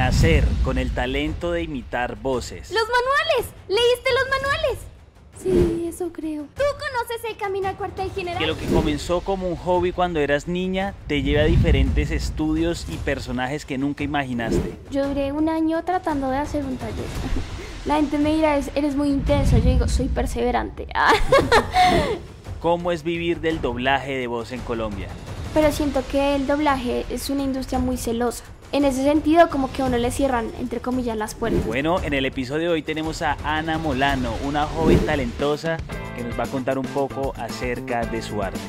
Nacer con el talento de imitar voces. ¡Los manuales! ¿Leíste los manuales? Sí, eso creo. ¿Tú conoces el camino al cuartel general? Que lo que comenzó como un hobby cuando eras niña te lleva a diferentes estudios y personajes que nunca imaginaste. Yo duré un año tratando de hacer un taller. La gente me dirá, "Es- eres muy intensa. Yo digo, soy perseverante. ¿Cómo es vivir del doblaje de voz en Colombia? Pero siento que el doblaje es una industria muy celosa. En ese sentido, como que a uno le cierran, entre comillas, las puertas. Bueno, en el episodio de hoy tenemos a Ana Molano, una joven talentosa que nos va a contar un poco acerca de su arte.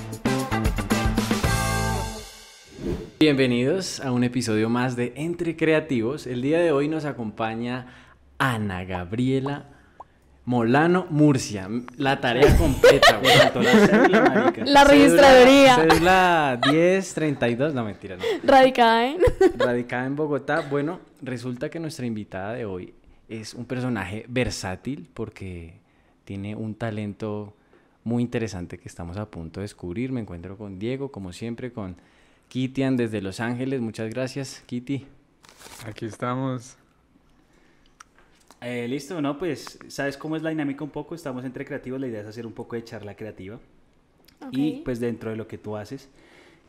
Bienvenidos a un episodio más de Entre Creativos. El día de hoy nos acompaña Ana Gabriela Molano Murcia. La tarea completa, güey. La cédula, marica. La Cédula- registraduría. Cédula 1032, no mentira, no. Radicada, ¿eh? Radicada en Bogotá. Bueno, resulta que nuestra invitada de hoy es un personaje versátil porque tiene un talento muy interesante que estamos a punto de descubrir. Me encuentro con Diego, como siempre, con Kitian desde Los Ángeles. Muchas gracias, Kitty. Aquí estamos. Eh, listo, ¿no? Pues, ¿sabes cómo es la dinámica un poco? Estamos entre creativos, la idea es hacer un poco de charla creativa. Y Ok. pues dentro de lo que tú haces,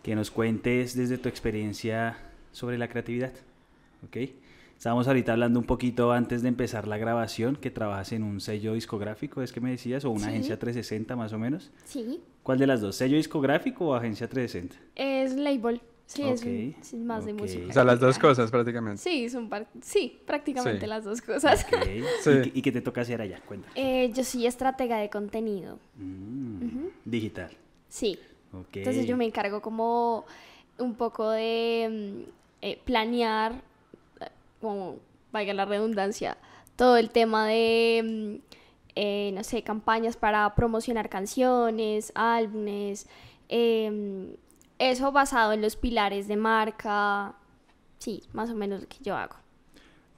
que nos cuentes desde tu experiencia sobre la creatividad. ¿Ok? Estábamos ahorita hablando un poquito antes de empezar la grabación, que trabajas en un sello discográfico, es que me decías, o una Sí. agencia 360 más o menos. Sí. ¿Cuál de las dos? ¿Sello discográfico o agencia 360? Es label. Sí, es, un- más de música. O sea, las dos cosas prácticamente. Sí, son par- sí, prácticamente Sí. las dos cosas. Ok. Sí. ¿Y, qué- y qué te toca hacer allá? Cuenta. Eh, yo soy estratega de contenido. Mm, Digital. Sí. Entonces yo me encargo como un poco de mm, eh, planear, eh, como valga la redundancia, todo el tema de, mm, eh, no sé, campañas para promocionar canciones, álbumes, em, eso basado en los pilares de marca. Sí, más o menos lo que yo hago.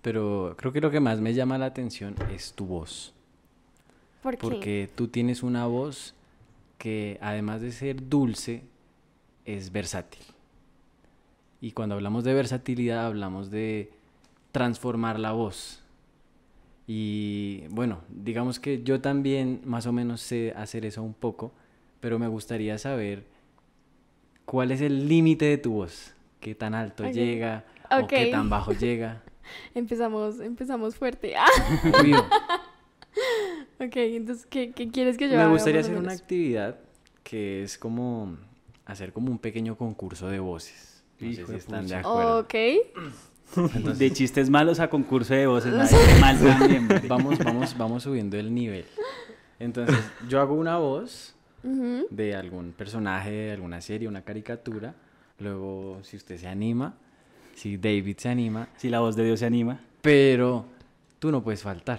Pero creo que lo que más me llama la atención es tu voz. ¿Por qué? Porque tú tienes una voz que además de ser dulce, es versátil. Y cuando hablamos de versatilidad hablamos de transformar la voz. Y bueno, digamos que yo también más o menos sé hacer eso un poco, pero me gustaría saber cuál es el límite de tu voz. ¿Qué tan alto llega o qué tan bajo llega? Empezamos, empezamos fuerte. Obvio. ok, entonces, ¿qué, qué quieres que yo Me haga? gustaría más o hacer una actividad que es como hacer como un pequeño concurso de voces. No sé si están de acuerdo. Ok. de chistes malos a concurso de voces, mal también. Vamos, vamos, vamos subiendo el nivel. Entonces, yo hago una voz De algún personaje, de alguna serie, una caricatura. Luego, si usted se anima, si David se anima, Si la voz de Dios se anima. pero tú no puedes faltar.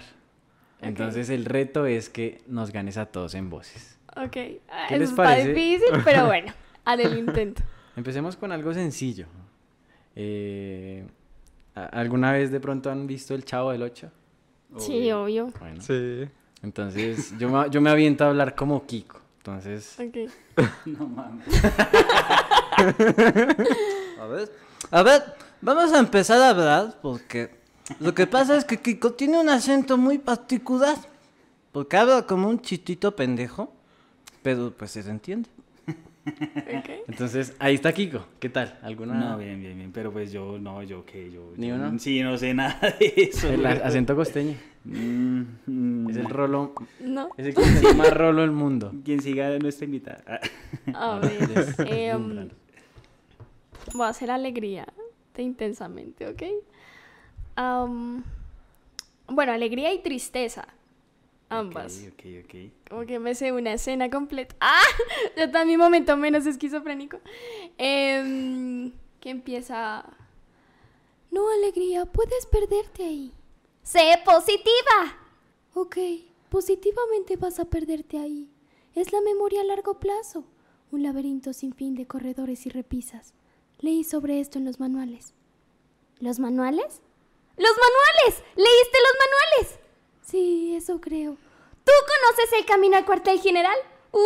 Entonces, el reto es que nos ganes a todos en voces. Ok. Ah, ¿Qué Eso les está difícil, pero bueno, haré el intento. Empecemos con algo sencillo. Eh, ¿a- ¿Alguna vez de pronto han visto El Chavo del Ocho? Sí, obvio. Bueno, Sí. entonces yo me, yo me aviento a hablar como Kiko. Entonces, Ok. No mames. A ver, a ver, vamos a empezar a hablar porque lo que pasa es que Kiko tiene un acento muy particular. Porque habla como un chistito pendejo, pero pues se entiende. Entonces ahí está Kiko. ¿Qué tal? ¿Alguna? No, bien, bien, bien. Pero pues yo, no, yo qué, yo. ¿Ni yo- uno? Sí, no sé nada de eso. El güey. acento costeño. Mm, mm, Es el rolo, No. es el que tiene más rolo del mundo. Quien siga a nuestra invitada. Ah. A ver. Es em, voy a hacer alegría de intensamente, ¿ok? Bueno, alegría y tristeza. Ambas. Ok, ok, ok. Como que me sé una escena completa. ¡Ah! Ya está mi momento menos esquizofrénico. Em, que empieza. No, alegría, puedes perderte ahí. ¡Sé positiva! Ok, positivamente vas a perderte ahí. Es la memoria a largo plazo. Un laberinto sin fin de corredores y repisas. Leí sobre esto en los manuales. ¿Los manuales? ¡Los manuales! ¿Leíste los manuales? Sí, eso creo. ¿Tú conoces el camino al cuartel general? ¡Uh!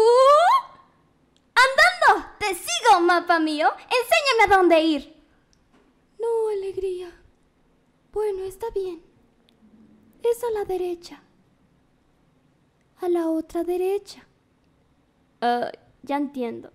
¡Andando! ¡Te sigo, mapa mío! ¡Enséñame a dónde ir! No, alegría. Bueno, está bien. Es a la derecha. A la otra derecha. Ah, ya entiendo.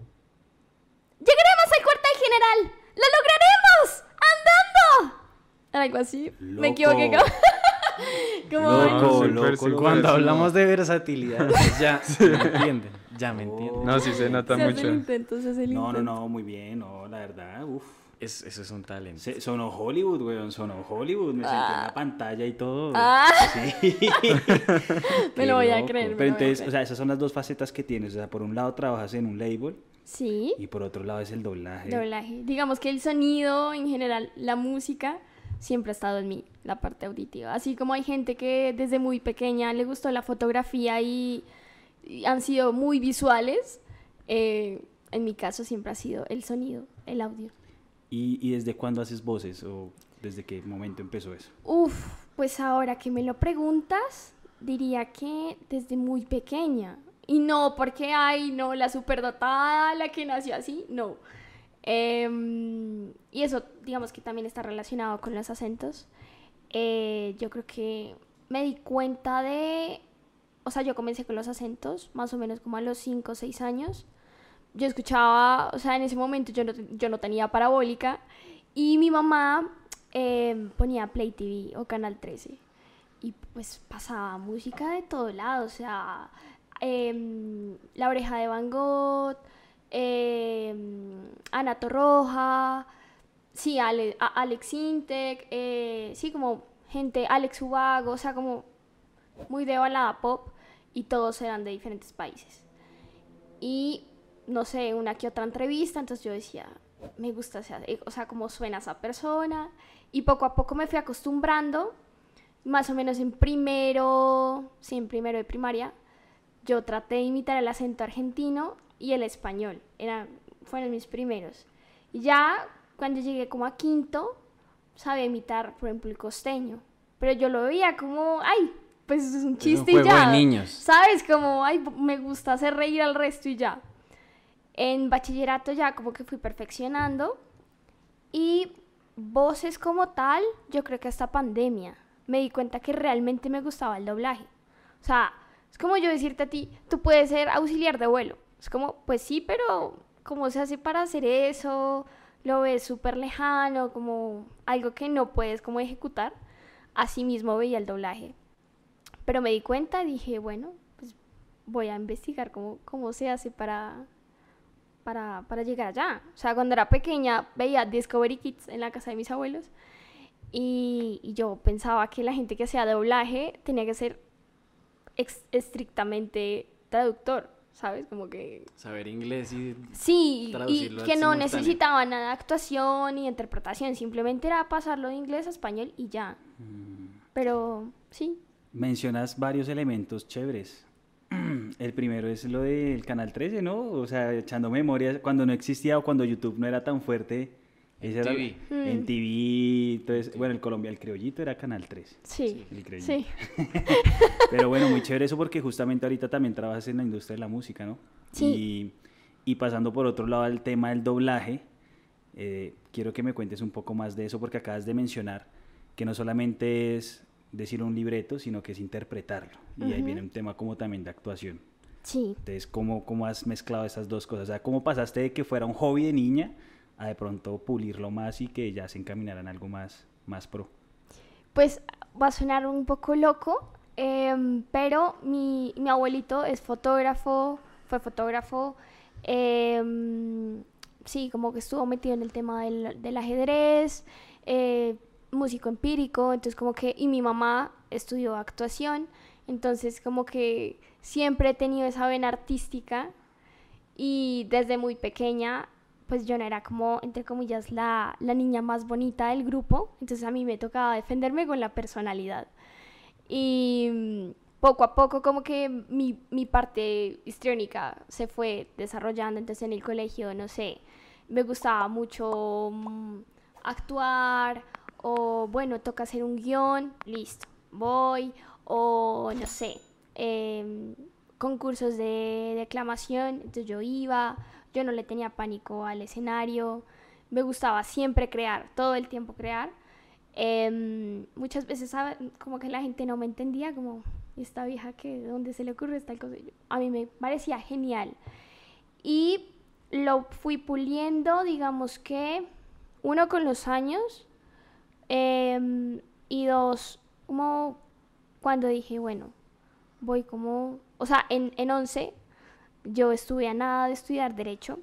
¡Llegaremos al cuartel general! ¡Lo lograremos! ¡Andando! Algo así. Me equivoqué. Como... Loco. Cuando sí. hablamos de versatilidad, pues ya me entienden. Ya me entienden. No, sí se nota se hace el mucho. intento, se hace el No, no, intento. no, muy bien, no, la verdad, uff. Es- eso es un talento. Se- Sonó Hollywood, weón, sonó Hollywood, me senté en la pantalla y todo. Ah. Sí. Me lo voy a creer, Pero entonces, creer. o sea, esas son las dos facetas que tienes. O sea, por un lado trabajas en un label Sí. y por otro lado es el doblaje. Doblaje. Digamos que el sonido en general, la música, siempre ha estado en mí, la parte auditiva. Así como hay gente que desde muy pequeña le gustó la fotografía y, y han sido muy visuales, eh, en mi caso siempre ha sido el sonido, el audio. ¿Y, y desde cuándo haces voces o desde qué momento empezó eso? Uf, pues ahora que me lo preguntas, diría que desde muy pequeña. Y no porque, ay, no, la superdotada, la que nació así, no. Em, y eso, digamos que también está relacionado con los acentos. Eh, yo creo que me di cuenta de, o sea, yo comencé con los acentos más o menos como a los 5 o 6 años. Yo escuchaba, o sea, en ese momento yo no, yo no tenía parabólica y mi mamá eh, ponía Play TV o Canal 13 y pues pasaba música de todo lado, o sea, em, La Oreja de Van Gogh, em, Ana Torroja, sí, Ale- Alex Intec, eh, sí, como gente, Alex Ubago, o sea, como muy de balada pop y todos eran de diferentes países. Y no sé, una que otra entrevista, entonces yo decía, me gusta, o sea, eh, o sea, cómo suena esa persona. Y poco a poco me fui acostumbrando, más o menos en primero, sí, en primero de primaria, yo traté de imitar el acento argentino y el español, eran, fueron mis primeros. Ya cuando llegué como a quinto, sabía imitar, por ejemplo, el costeño. Pero yo lo veía como, ay, pues es un un chiste juego y ya. de niños. ¿Sabes? Como, ay, me gusta hacer reír al resto y ya. En bachillerato ya como que fui perfeccionando y voces como tal, yo creo que hasta pandemia me di cuenta que realmente me gustaba el doblaje. O sea, es como yo decirte a ti, tú puedes ser auxiliar de vuelo. Es como, pues sí, pero ¿cómo se hace para hacer eso? Lo ves súper lejano, como algo que no puedes como ejecutar. Así mismo veía el doblaje. Pero me di cuenta dije, bueno, pues voy a investigar cómo, cómo se hace para, para, para llegar allá. O sea, cuando era pequeña veía Discovery Kids en la casa de mis abuelos y, yo pensaba que la gente que hacía doblaje tenía que ser estrictamente traductor, ¿sabes? Como que Saber inglés y Sí, y traducirlo que no simultáneo. necesitaba nada de actuación ni interpretación, simplemente era pasarlo de inglés a español y ya. Pero sí, Mencionas varios elementos chéveres. El primero es lo del Canal 13, ¿no? O sea, echando memoria, cuando no existía o cuando YouTube no era tan fuerte. Ese era- TV. En TV, entonces, bueno, el Colombia, el criollito era Canal 13. sí, el criollito. sí. Pero bueno, muy chévere eso porque justamente ahorita también trabajas en la industria de la música, ¿no? Sí. Y, y pasando por otro lado al tema del doblaje, eh, quiero que me cuentes un poco más de eso porque acabas de mencionar que no solamente es decir un libreto, sino que es interpretarlo. Y ahí Ujú. viene un tema como también de actuación. Sí, Entonces, ¿cómo, ¿cómo has mezclado esas dos cosas? O sea, ¿cómo pasaste de que fuera un hobby de niña a de pronto pulirlo más y que ya se encaminara en algo más, más pro? pues va a sonar un poco loco, em, pero mi, mi abuelito es fotógrafo, fue fotógrafo, em, sí, como que estuvo metido en el tema del, del ajedrez, eh, músico empírico, entonces como que, y mi mamá estudió actuación, entonces como que siempre he tenido esa vena artística y desde muy pequeña pues yo no era como, entre comillas, la, la niña más bonita del grupo, entonces a mí me tocaba defenderme con la personalidad. Y mm, poco a poco como que mi, mi parte histriónica se fue desarrollando, entonces en el colegio, no sé, me gustaba mucho mm, actuar o bueno, toca hacer un guion, listo, voy, o no sé, em, concursos de declamación, entonces yo iba, yo no le tenía pánico al escenario, me gustaba siempre crear, todo el tiempo crear. Em, muchas veces como que la gente no me entendía, como esta vieja que de dónde se le ocurre esta cosa. A mí me parecía genial. Y lo fui puliendo, digamos que, uno con los años, em, y dos, como cuando dije, bueno, voy como, o sea, en, en 11 yo estuve a nada de estudiar derecho.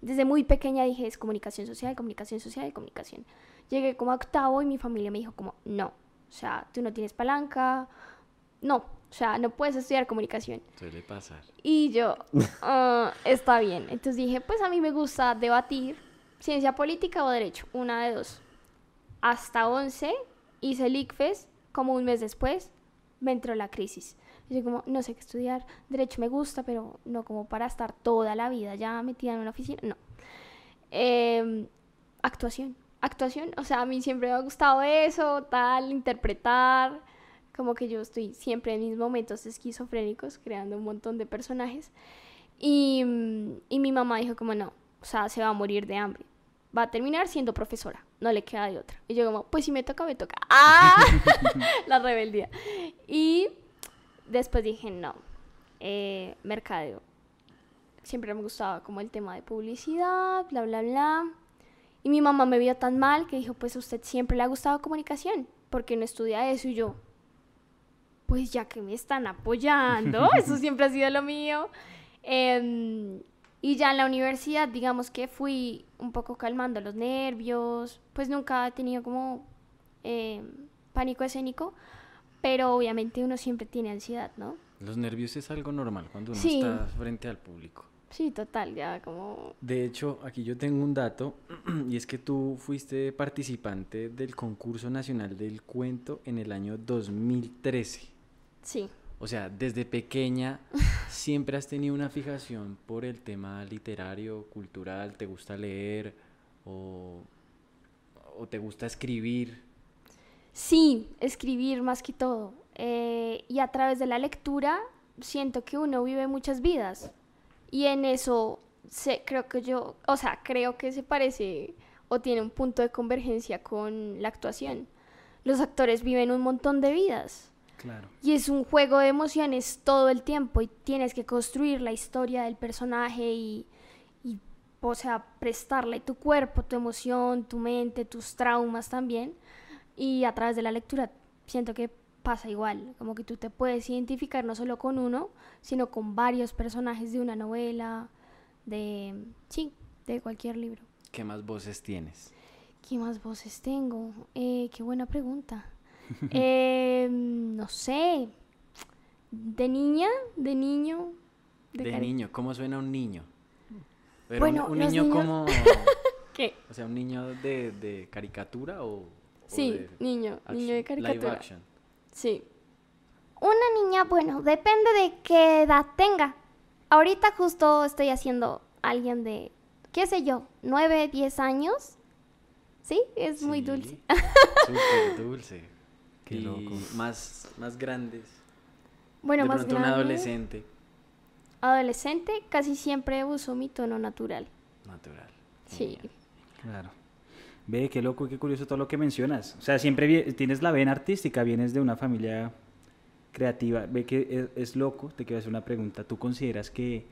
Desde muy pequeña dije, es comunicación social, comunicación social, comunicación. Llegué como a octavo y mi familia me dijo como, no, o sea, tú no tienes palanca, no, o sea, no puedes estudiar comunicación. Suele pasar. Y yo, "Ah, está bien. Entonces dije, pues a mí me gusta debatir ciencia política o derecho, una de dos. Hasta 11 hice el ICFES, como un mes después me entró la crisis. Y yo como, no sé qué estudiar, derecho me gusta, pero no como para estar toda la vida ya metida en una oficina, no. Em, actuación, actuación, o sea, a mí siempre me ha gustado eso, tal, interpretar, como que yo estoy siempre en mis momentos esquizofrénicos creando un montón de personajes. Y, y mi mamá dijo como no, o sea, se va a morir de hambre. Va a terminar siendo profesora, no le queda de otra. Y yo como, pues si me toca, me toca. ¡Ah! La rebeldía. Y después dije, no, eh, mercadeo. Siempre me gustaba como el tema de publicidad, bla, bla, bla. Y mi mamá me vio tan mal que dijo, pues a usted siempre le ha gustado comunicación, porque no estudia eso? Y yo, pues ya que me están apoyando, eso siempre ha sido lo mío. Em, y ya en la universidad, digamos que fui un poco calmando los nervios, pues nunca he tenido como em, pánico escénico, pero obviamente uno siempre tiene ansiedad, ¿no? Los nervios es algo normal cuando uno Sí. está frente al público. Sí, total, ya como... De hecho, aquí yo tengo un dato y es que tú fuiste participante del concurso nacional del cuento en el año 2013. Sí. O sea, desde pequeña siempre has tenido una fijación por el tema literario, cultural, te gusta leer o, o te gusta escribir. Sí, escribir más que todo. Eh, y a través de la lectura siento que uno vive muchas vidas. Y en eso se, creo que yo, o sea, creo que se parece o tiene un punto de convergencia con la actuación. Los actores viven un montón de vidas. Claro. Y es un juego de emociones todo el tiempo y tienes que construir la historia del personaje y, y, o sea, prestarle tu cuerpo, tu emoción, tu mente, tus traumas también. Y a través de la lectura siento que pasa igual, como que tú te puedes identificar no solo con uno, sino con varios personajes de una novela, de, sí, de cualquier libro. ¿Qué más voces tienes? ¿Qué más voces tengo? Eh, qué buena pregunta. Eh, no sé. ¿De niña? ¿De niño? De, cari- niño, ¿cómo suena un niño? Pero Bueno, un, niño niños- como... ¿Qué? O sea, un niño de, de caricatura o... Sí, de niño, niño de live caricatura. action? Sí. Una niña, bueno, depende de qué edad tenga. Ahorita justo estoy haciendo alguien de, qué sé yo, 9, 10 años. Sí, es muy dulce. Súper dulce. Qué y loco. Más, más grandes. Bueno, de más pronto un grande. adolescente. Adolescente, casi siempre uso mi tono natural. Natural. Sí. Genial. Claro. Ve, qué loco, qué curioso todo lo que mencionas. O sea, siempre tienes la vena artística, vienes de una familia creativa. Ve que es, es loco, te quiero hacer una pregunta. ¿Tú consideras que,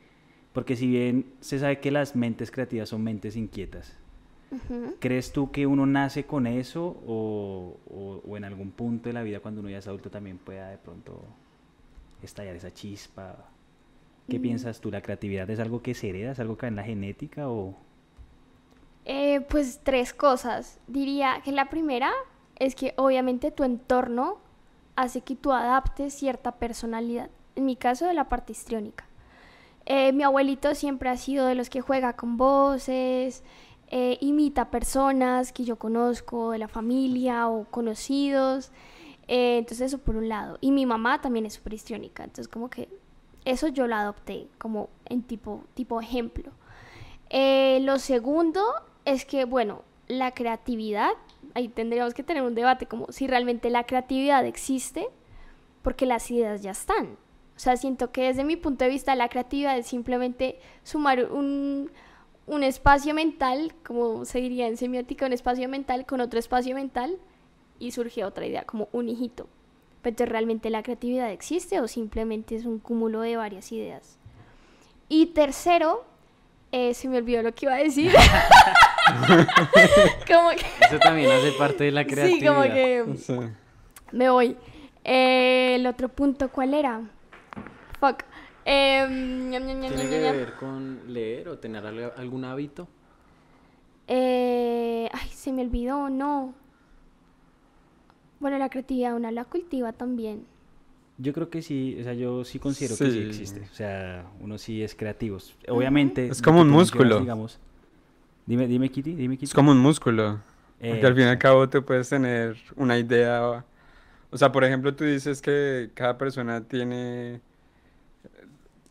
porque si bien se sabe que las mentes creativas son mentes inquietas. ¿crees tú que uno nace con eso o, o- o en algún punto de la vida cuando uno ya es adulto también pueda de pronto estallar esa chispa? ¿Qué piensas tú? ¿La creatividad es algo que se hereda, es algo que va en la genética o...? Eh, pues tres cosas. Diría que la primera es que obviamente tu entorno hace que tú adaptes cierta personalidad. En mi caso, de la parte histriónica. Eh, mi abuelito siempre ha sido de los que juega con voces, eh, imita personas que yo conozco de la familia o conocidos. Entonces eso por un lado. Y mi mamá también es súper histriónica. Entonces como que eso yo lo adopté como en tipo, tipo ejemplo. Lo segundo es que, bueno, la creatividad, ahí tendríamos que tener un debate como si realmente la creatividad existe, porque las ideas ya están. O sea, siento que desde mi punto de vista la creatividad es simplemente sumar un, un espacio mental, como se diría en semiótica, un espacio mental con otro espacio mental, y surge otra idea, como un hijito. Pero ¿realmente la creatividad existe o simplemente es un cúmulo de varias ideas? Y tercero, eh, se me olvidó lo que iba a decir. como que, Eso también hace parte de la creatividad. sí, como que Sí. me voy. Eh, el otro punto, ¿cuál era? Fuck. Ñam, ñam, ñam, ¿Tiene ñam, que ñam. ver con leer o tener algún hábito? Eh, ay, se me olvidó, no. Bueno, la creatividad una la cultiva también. Yo creo que sí, o sea, yo sí considero que sí existe. O sea, uno sí es creativo. Obviamente. Es como un músculo. Digamos, dime, dime, Kitty, dime, Kitty. Es como un músculo. Porque al fin y al cabo tú puedes tener una idea. O sea, por ejemplo, tú dices que cada persona tiene.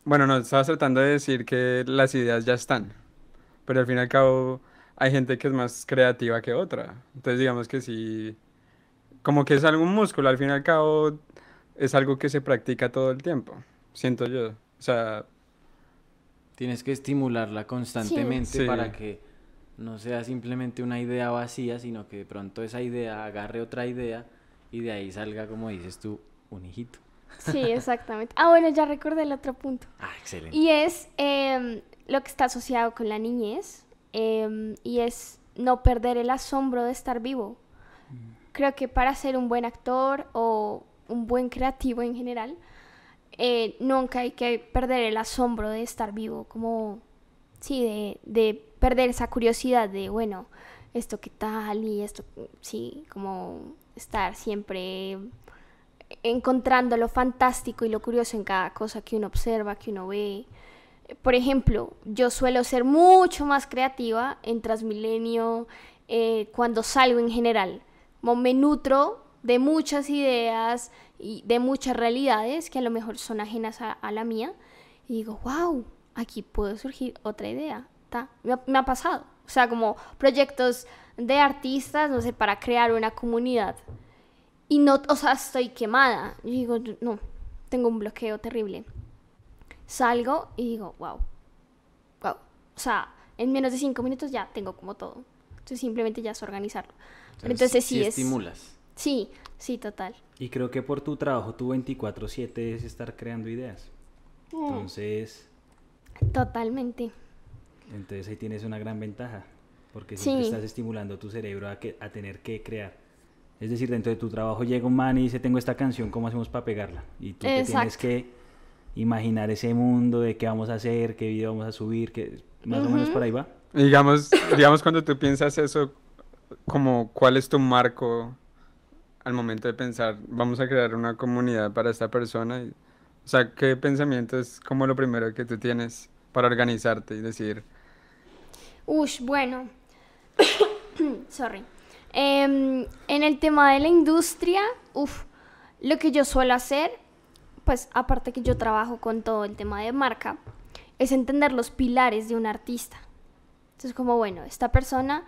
Bueno, no, estabas tratando de decir que las ideas ya están. Pero al fin y al cabo hay gente que es más creativa que otra. Entonces, digamos que sí. Como que es algún músculo, al fin y al cabo es algo que se practica todo el tiempo. Siento yo. O sea, Tienes que estimularla constantemente Sí. para que no sea simplemente una idea vacía, sino que de pronto esa idea agarre otra idea y de ahí salga, como dices tú, un hijito. Sí, exactamente. Ah, bueno, ya recordé el otro punto. Ah, excelente. Y es em, lo que está asociado con la niñez em, y es no perder el asombro de estar vivo. Creo que para ser un buen actor o un buen creativo en general, eh, nunca hay que perder el asombro de estar vivo, como, sí, de, de perder esa curiosidad de, bueno, esto qué tal y esto, sí, como estar siempre encontrando lo fantástico y lo curioso en cada cosa que uno observa, que uno ve. Por ejemplo, yo suelo ser mucho más creativa en Transmilenio eh, cuando salgo en general. Como me nutro de muchas ideas y de muchas realidades que a lo mejor son ajenas a, a la mía. Y digo, wow, aquí puede surgir otra idea. Ta. Me, ha, me ha pasado. O sea, como proyectos de artistas, no sé, para crear una comunidad y no, o sea, estoy quemada. Y digo, no, tengo un bloqueo terrible. Salgo y digo, wow, wow. O sea, en menos de cinco minutos ya tengo como todo. Entonces simplemente ya es organizarlo. Pero entonces sí, es... estimulas. Sí, sí, total. Y creo que por tu trabajo, tu 24-7 es estar creando ideas. Mm. Entonces, Totalmente. entonces ahí tienes una gran ventaja. Porque siempre Sí. estás estimulando tu cerebro a, que, a tener que crear. Es decir, dentro de tu trabajo llega un man y dice, tengo esta canción, ¿cómo hacemos para pegarla? Y tú te tienes que imaginar ese mundo de qué vamos a hacer, qué video vamos a subir, que más o menos por ahí va. Digamos, digamos cuando tú piensas eso, como cuál es tu marco al momento de pensar, vamos a crear una comunidad para esta persona. o sea, ¿qué pensamiento es como lo primero que tú tienes para organizarte y decir, Ush, bueno. Sorry. Em, en el tema de la industria, uf, lo que yo suelo hacer, pues aparte que yo trabajo con todo el tema de marca, es entender los pilares de un artista. Entonces, como bueno, esta persona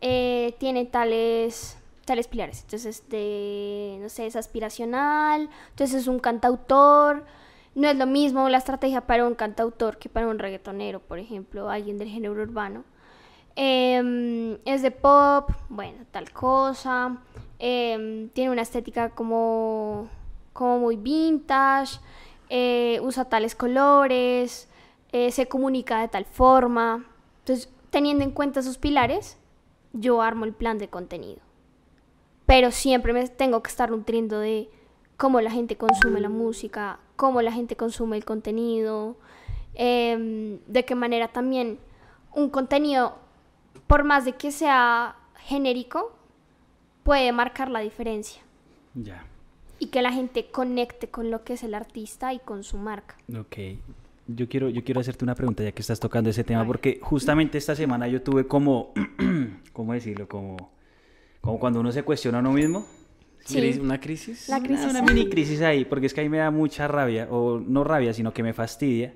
eh, tiene tales, tales pilares. Entonces, de, no sé, es aspiracional, entonces es un cantautor. No es lo mismo la estrategia para un cantautor que para un reggaetonero, por ejemplo, alguien del género urbano. Em, es de pop, bueno, tal cosa. Em, tiene una estética como, como muy vintage. eh, usa tales colores. eh, se comunica de tal forma. Entonces, teniendo en cuenta esos pilares, yo armo el plan de contenido. Pero siempre me tengo que estar nutriendo de cómo la gente consume la música, cómo la gente consume el contenido, em, de qué manera también un contenido, por más de que sea genérico, puede marcar la diferencia Ya, y que la gente conecte con lo que es el artista y con su marca. ok. Yo quiero, yo quiero hacerte una pregunta ya que estás tocando ese tema, porque justamente esta semana yo tuve como, ¿cómo decirlo? Como, como cuando uno se cuestiona a uno mismo. Sí. ¿Una crisis? La Una- crisis. Una, mini crisis ahí, porque es que ahí me da mucha rabia, o no rabia, sino que me fastidia,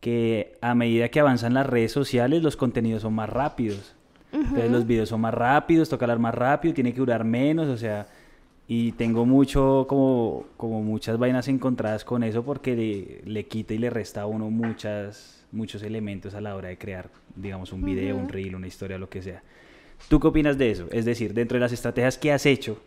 que a medida que avanzan las redes sociales, los contenidos son más rápidos. Entonces los videos son más rápidos, toca hablar más rápido, tiene que durar menos, o sea, y tengo mucho, como, como muchas vainas encontradas con eso porque le, le quita y le resta a uno muchas, muchos elementos a la hora de crear, digamos, un video, un reel, una historia, lo que sea. ¿Tú qué opinas de eso? Es decir, dentro de las estrategias que has hecho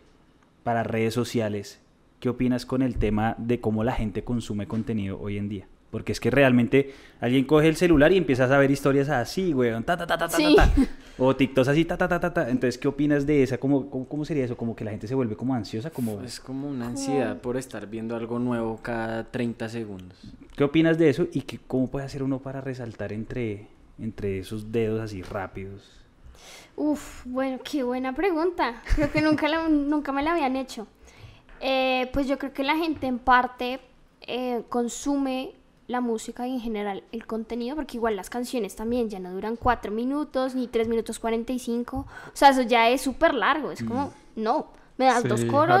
para redes sociales, ¿qué opinas con el tema de cómo la gente consume contenido hoy en día? Porque es que realmente alguien coge el celular y empiezas a ver historias así, weón, ta, ta, ta, ta, ta, Sí. ta, ta. O TikToks así, ta, ta, ta, ta, ta. Entonces, ¿qué opinas de esa? ¿Cómo, cómo, cómo sería eso? Como que la gente se vuelve como ansiosa, como... Es como una ansiedad por estar viendo algo nuevo cada 30 segundos. ¿Qué opinas de eso? Y que, cómo puede hacer uno para resaltar entre, entre esos dedos así rápidos? Uf, bueno, qué buena pregunta. Creo que nunca, la- nunca me la habían hecho. Eh, pues yo creo que la gente en parte eh, consume la música y en general el contenido, porque igual las canciones también ya no duran 4 minutos ni 3 minutos 45. O sea, eso ya es súper largo. Es como, no, me das Sí, dos coros.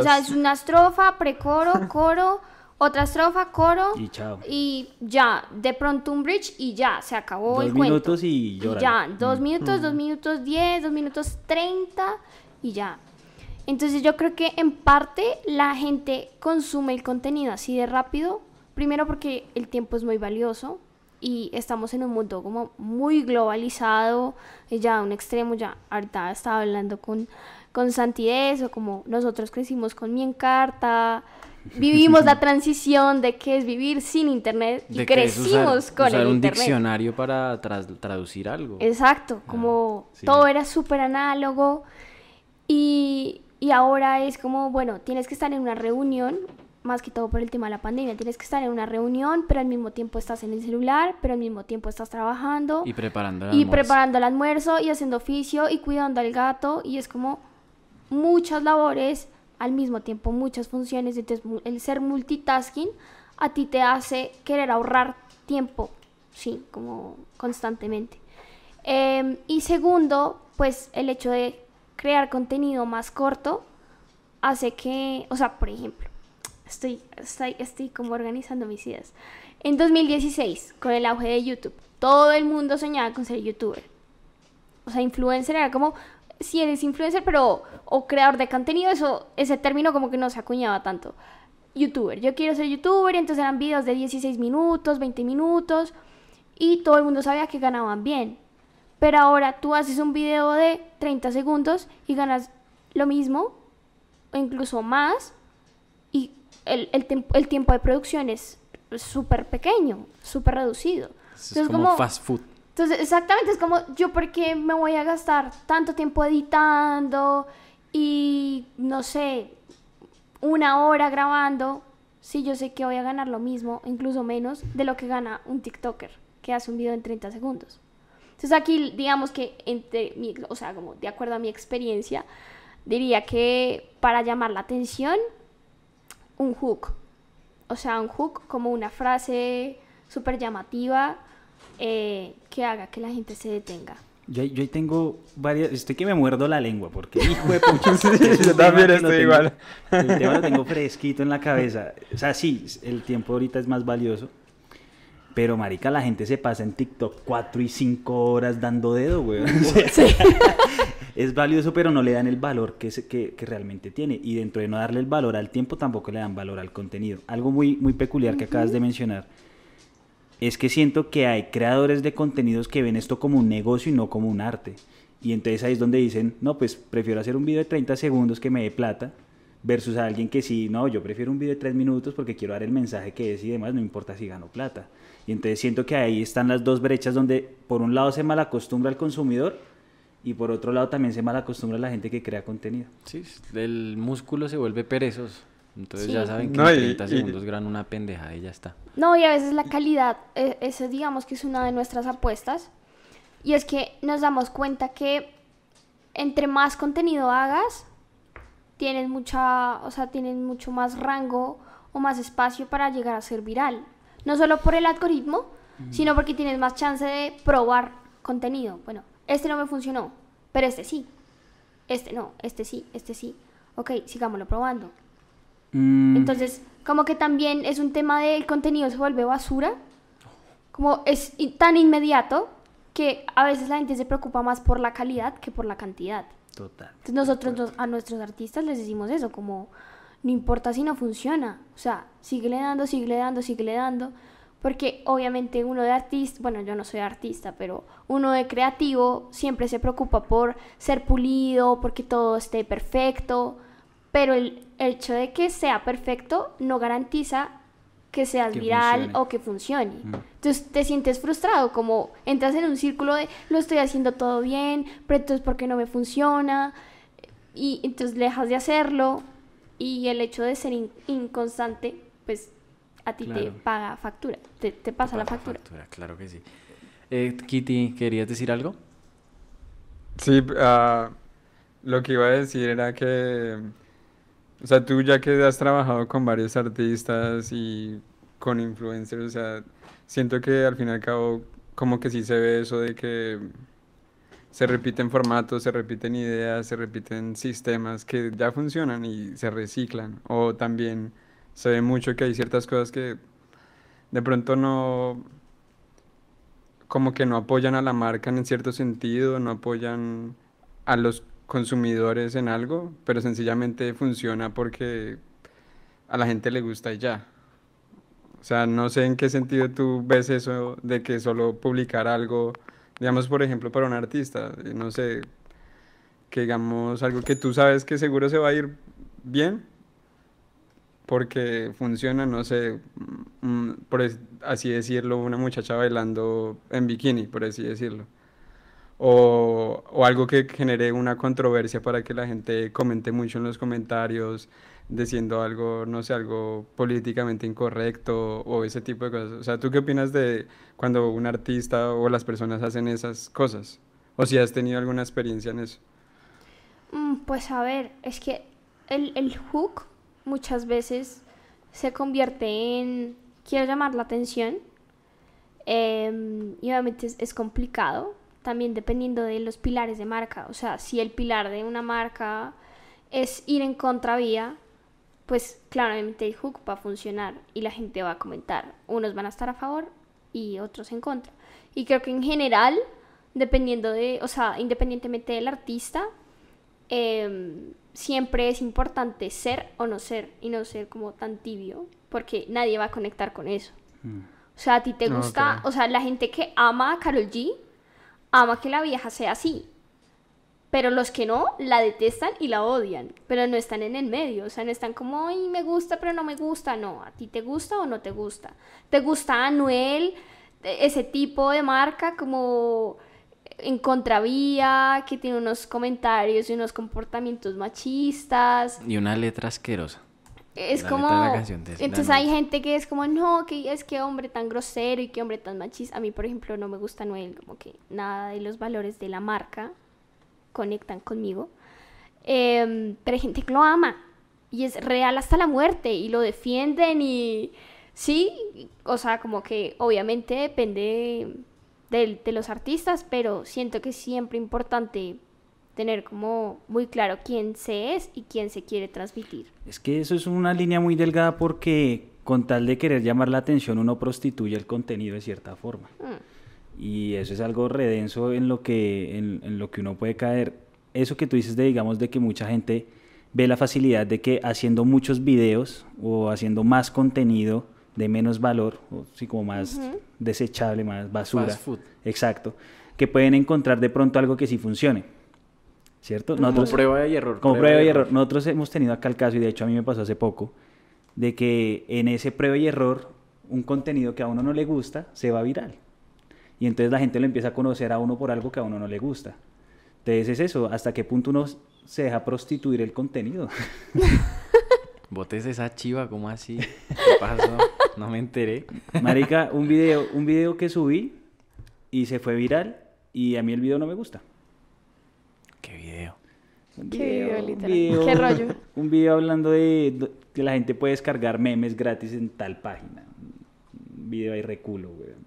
O sea, es una estrofa, precoro, coro, otra estrofa, coro. Y chao. Y ya, de pronto un bridge y ya, se acabó Dos el cuento. minutos y Y ya, dos minutos, dos minutos diez, dos minutos treinta y ya. Entonces yo creo que en parte la gente consume el contenido así de rápido, primero porque el tiempo es muy valioso y estamos en un mundo como muy globalizado, eh, ya a un extremo, ya ahorita estaba hablando con, con Santi de eso, como nosotros crecimos con mi encarta, vivimos la transición de qué es vivir sin internet y De es usar- crecimos con usar el un internet. diccionario para tras- traducir algo. Exacto, como sí. todo era súper análogo y, y ahora es como, bueno, tienes que estar en una reunión, más que todo por el tema de la pandemia, tienes que estar en una reunión, pero al mismo tiempo estás en el celular, pero al mismo tiempo estás trabajando Y preparando el y almuerzo. preparando el almuerzo y haciendo oficio y cuidando al gato y es como muchas labores al mismo tiempo, muchas funciones, entonces el ser multitasking a ti te hace querer ahorrar tiempo, sí, como constantemente. Em, y segundo, pues el hecho de crear contenido más corto hace que, o sea, por ejemplo, estoy, estoy, estoy como organizando mis ideas. En 2016, con el auge de YouTube, todo el mundo soñaba con ser youtuber. O sea, influencer era como, si eres influencer, pero, o creador de contenido, eso, ese término como que no se acuñaba tanto. Youtuber, yo quiero ser youtuber, y entonces eran videos de 16 minutos, 20 minutos, y todo el mundo sabía que ganaban bien. Pero ahora tú haces un video de 30 segundos y ganas lo mismo, o incluso más, y el, el, el tiempo de producción es súper pequeño, súper reducido. Eso es como, fast food. Entonces, exactamente, es como, yo por qué me voy a gastar tanto tiempo editando y, no sé, una hora grabando, si yo sé que voy a ganar lo mismo, incluso menos, de lo que gana un TikToker que hace un video en 30 segundos. Entonces aquí, digamos que, entre mi, o sea, como de acuerdo a mi experiencia, diría que para llamar la atención, un hook. O sea, un hook como una frase súper llamativa eh, que haga que la gente se detenga. Yo, ahí- yo ahí tengo varias, estoy que me muerdo la lengua porque hijo de pucha. Sí, yo también estoy tengo- igual. El tema lo tengo fresquito en la cabeza. O sea, sí, el tiempo ahorita es más valioso. Pero, marica, la gente se pasa en TikTok cuatro y cinco horas dando dedo, güey. es valioso, pero no le dan el valor que, se- que, que realmente tiene. Y dentro de no darle el valor al tiempo, tampoco le dan valor al contenido. Algo muy, muy peculiar que acabas de mencionar es que siento que hay creadores de contenidos que ven esto como un negocio y no como un arte. Y entonces ahí es donde dicen, no, pues prefiero hacer un video de 30 segundos que me dé plata, versus a alguien que sí, no, yo prefiero un video de 3 minutos porque quiero dar el mensaje que es y demás, no importa si gano plata. Y entonces siento que ahí están las dos brechas donde por un lado se malacostumbra al consumidor y por otro lado también se malacostumbra a la gente que crea contenido. Sí, el músculo se vuelve perezoso. Entonces Sí. ya saben que No, en y- 30 y- segundos gran una pendeja y ya está. No, y a veces la calidad, eh, eso digamos que es una de nuestras apuestas. Y es que nos damos cuenta que entre más contenido hagas, tienes mucha, o sea, tienes mucho más rango o más espacio para llegar a ser viral. No solo por el algoritmo, sino porque tienes más chance de probar contenido. Bueno, este no me funcionó, pero este sí. Este no, este sí, este sí. Ok, sigámoslo probando. Mm, Entonces, como que también es un tema del contenido se vuelve basura, como es tan inmediato que a veces la gente se preocupa más por la calidad que por la cantidad. total. Entonces nosotros nos- a nuestros artistas les decimos eso, como no importa si no funciona, o sea, síguele dando, síguele dando, síguele dando, porque obviamente uno de artista, bueno, yo no soy artista, pero uno de creativo siempre se preocupa por ser pulido, porque todo esté perfecto, pero el hecho de que sea perfecto no garantiza que seas Que viral funcione. o que funcione. Mm. Entonces te sientes frustrado, como entras en un círculo de lo estoy haciendo todo bien, pero entonces ¿por qué no me funciona? Y entonces dejas de hacerlo y el hecho de ser in- inconstante, pues a ti te paga factura, te, te pasa la factura. Claro que sí. Eh, Kitty, ¿querías decir algo? Sí, ah, lo que iba a decir era que, o sea, tú ya que has trabajado con varios artistas y con influencers, o sea, siento que al fin y al cabo como que sí se ve eso de que se repiten formatos, se repiten ideas, se repiten sistemas que ya funcionan y se reciclan. O también se ve mucho que hay ciertas cosas que de pronto no, como que no apoyan a la marca en cierto sentido, no apoyan a los consumidores en algo, pero sencillamente funciona porque a la gente le gusta y ya. O sea, no sé en qué sentido tú ves eso de que solo publicar algo, digamos, por ejemplo, para un artista, eh, no sé, que digamos algo que tú sabes que seguro se va a ir bien, porque funciona, no sé, mm, por es- así decirlo, una muchacha bailando en bikini, por así decirlo. O, o algo que genere una controversia para que la gente comente mucho en los comentarios, diciendo algo, no sé, algo políticamente incorrecto o ese tipo de cosas. O sea, ¿tú qué opinas de cuando un artista o las personas hacen esas cosas? O si has tenido alguna experiencia en eso. Mm, Pues a ver, es que el, el hook muchas veces se convierte en quiero llamar la atención em, y obviamente es complicado también dependiendo de los pilares de marca. O sea, si el pilar de una marca es ir en contravía, pues claramente el hook va a funcionar y la gente va a comentar. Unos van a estar a favor y otros en contra. Y creo que en general, dependiendo de, o sea, independientemente del artista, em, siempre es importante ser o no ser y no ser como tan tibio, porque nadie va a conectar con eso. Mm. O sea, a ti te gusta, Ok. o sea, la gente que ama a Carol G, ama que la vieja sea así. Pero los que no, la detestan y la odian. Pero no están en el medio. O sea, no están como, ay, me gusta, pero no me gusta. No, a ti te gusta o no te gusta. ¿Te gusta Anuel? E- Ese tipo de marca como en contravía, que tiene unos comentarios y unos comportamientos machistas. Y una letra asquerosa. Es La como... letra de la canción de Entonces hay gente que es como, no, que es que hombre tan grosero y que hombre tan machista. A mí, por ejemplo, no me gusta Noel, como que nada de los valores de la marca conectan conmigo. Em, pero hay gente que lo ama y es real hasta la muerte y lo defienden y sí, o sea, como que obviamente depende de, de los artistas, pero siento que es siempre importante tener como muy claro quién se es y quién se quiere transmitir. Es que eso es una línea muy delgada porque con tal de querer llamar la atención uno prostituye el contenido de cierta forma. Mm. Y eso es algo redenso en lo que, en, en lo que uno puede caer. Eso que tú dices de, digamos, de que mucha gente ve la facilidad de que haciendo muchos videos o haciendo más contenido de menos valor, o sí, como más Ujú. desechable, más basura. Fast food. Exacto. Que pueden encontrar de pronto algo que sí funcione. ¿Cierto? Como Nosotros, prueba y error. como prueba y error. Nosotros hemos tenido acá el caso, y de hecho a mí me pasó hace poco, de que en ese prueba y error, un contenido que a uno no le gusta se va viral. Y entonces la gente lo empieza a conocer a uno por algo que a uno no le gusta. Entonces es eso, hasta qué punto uno se deja prostituir el contenido. Botes esa chiva, ¿cómo así? ¿Qué pasó? No me enteré. Marica, un video, un video que subí y se fue viral y a mí el video no me gusta. ¿Qué video? Un Qué video, literal. video- Qué rollo. Un video hablando de que la gente puede descargar memes gratis en tal página. Un video ahí reculo, weón.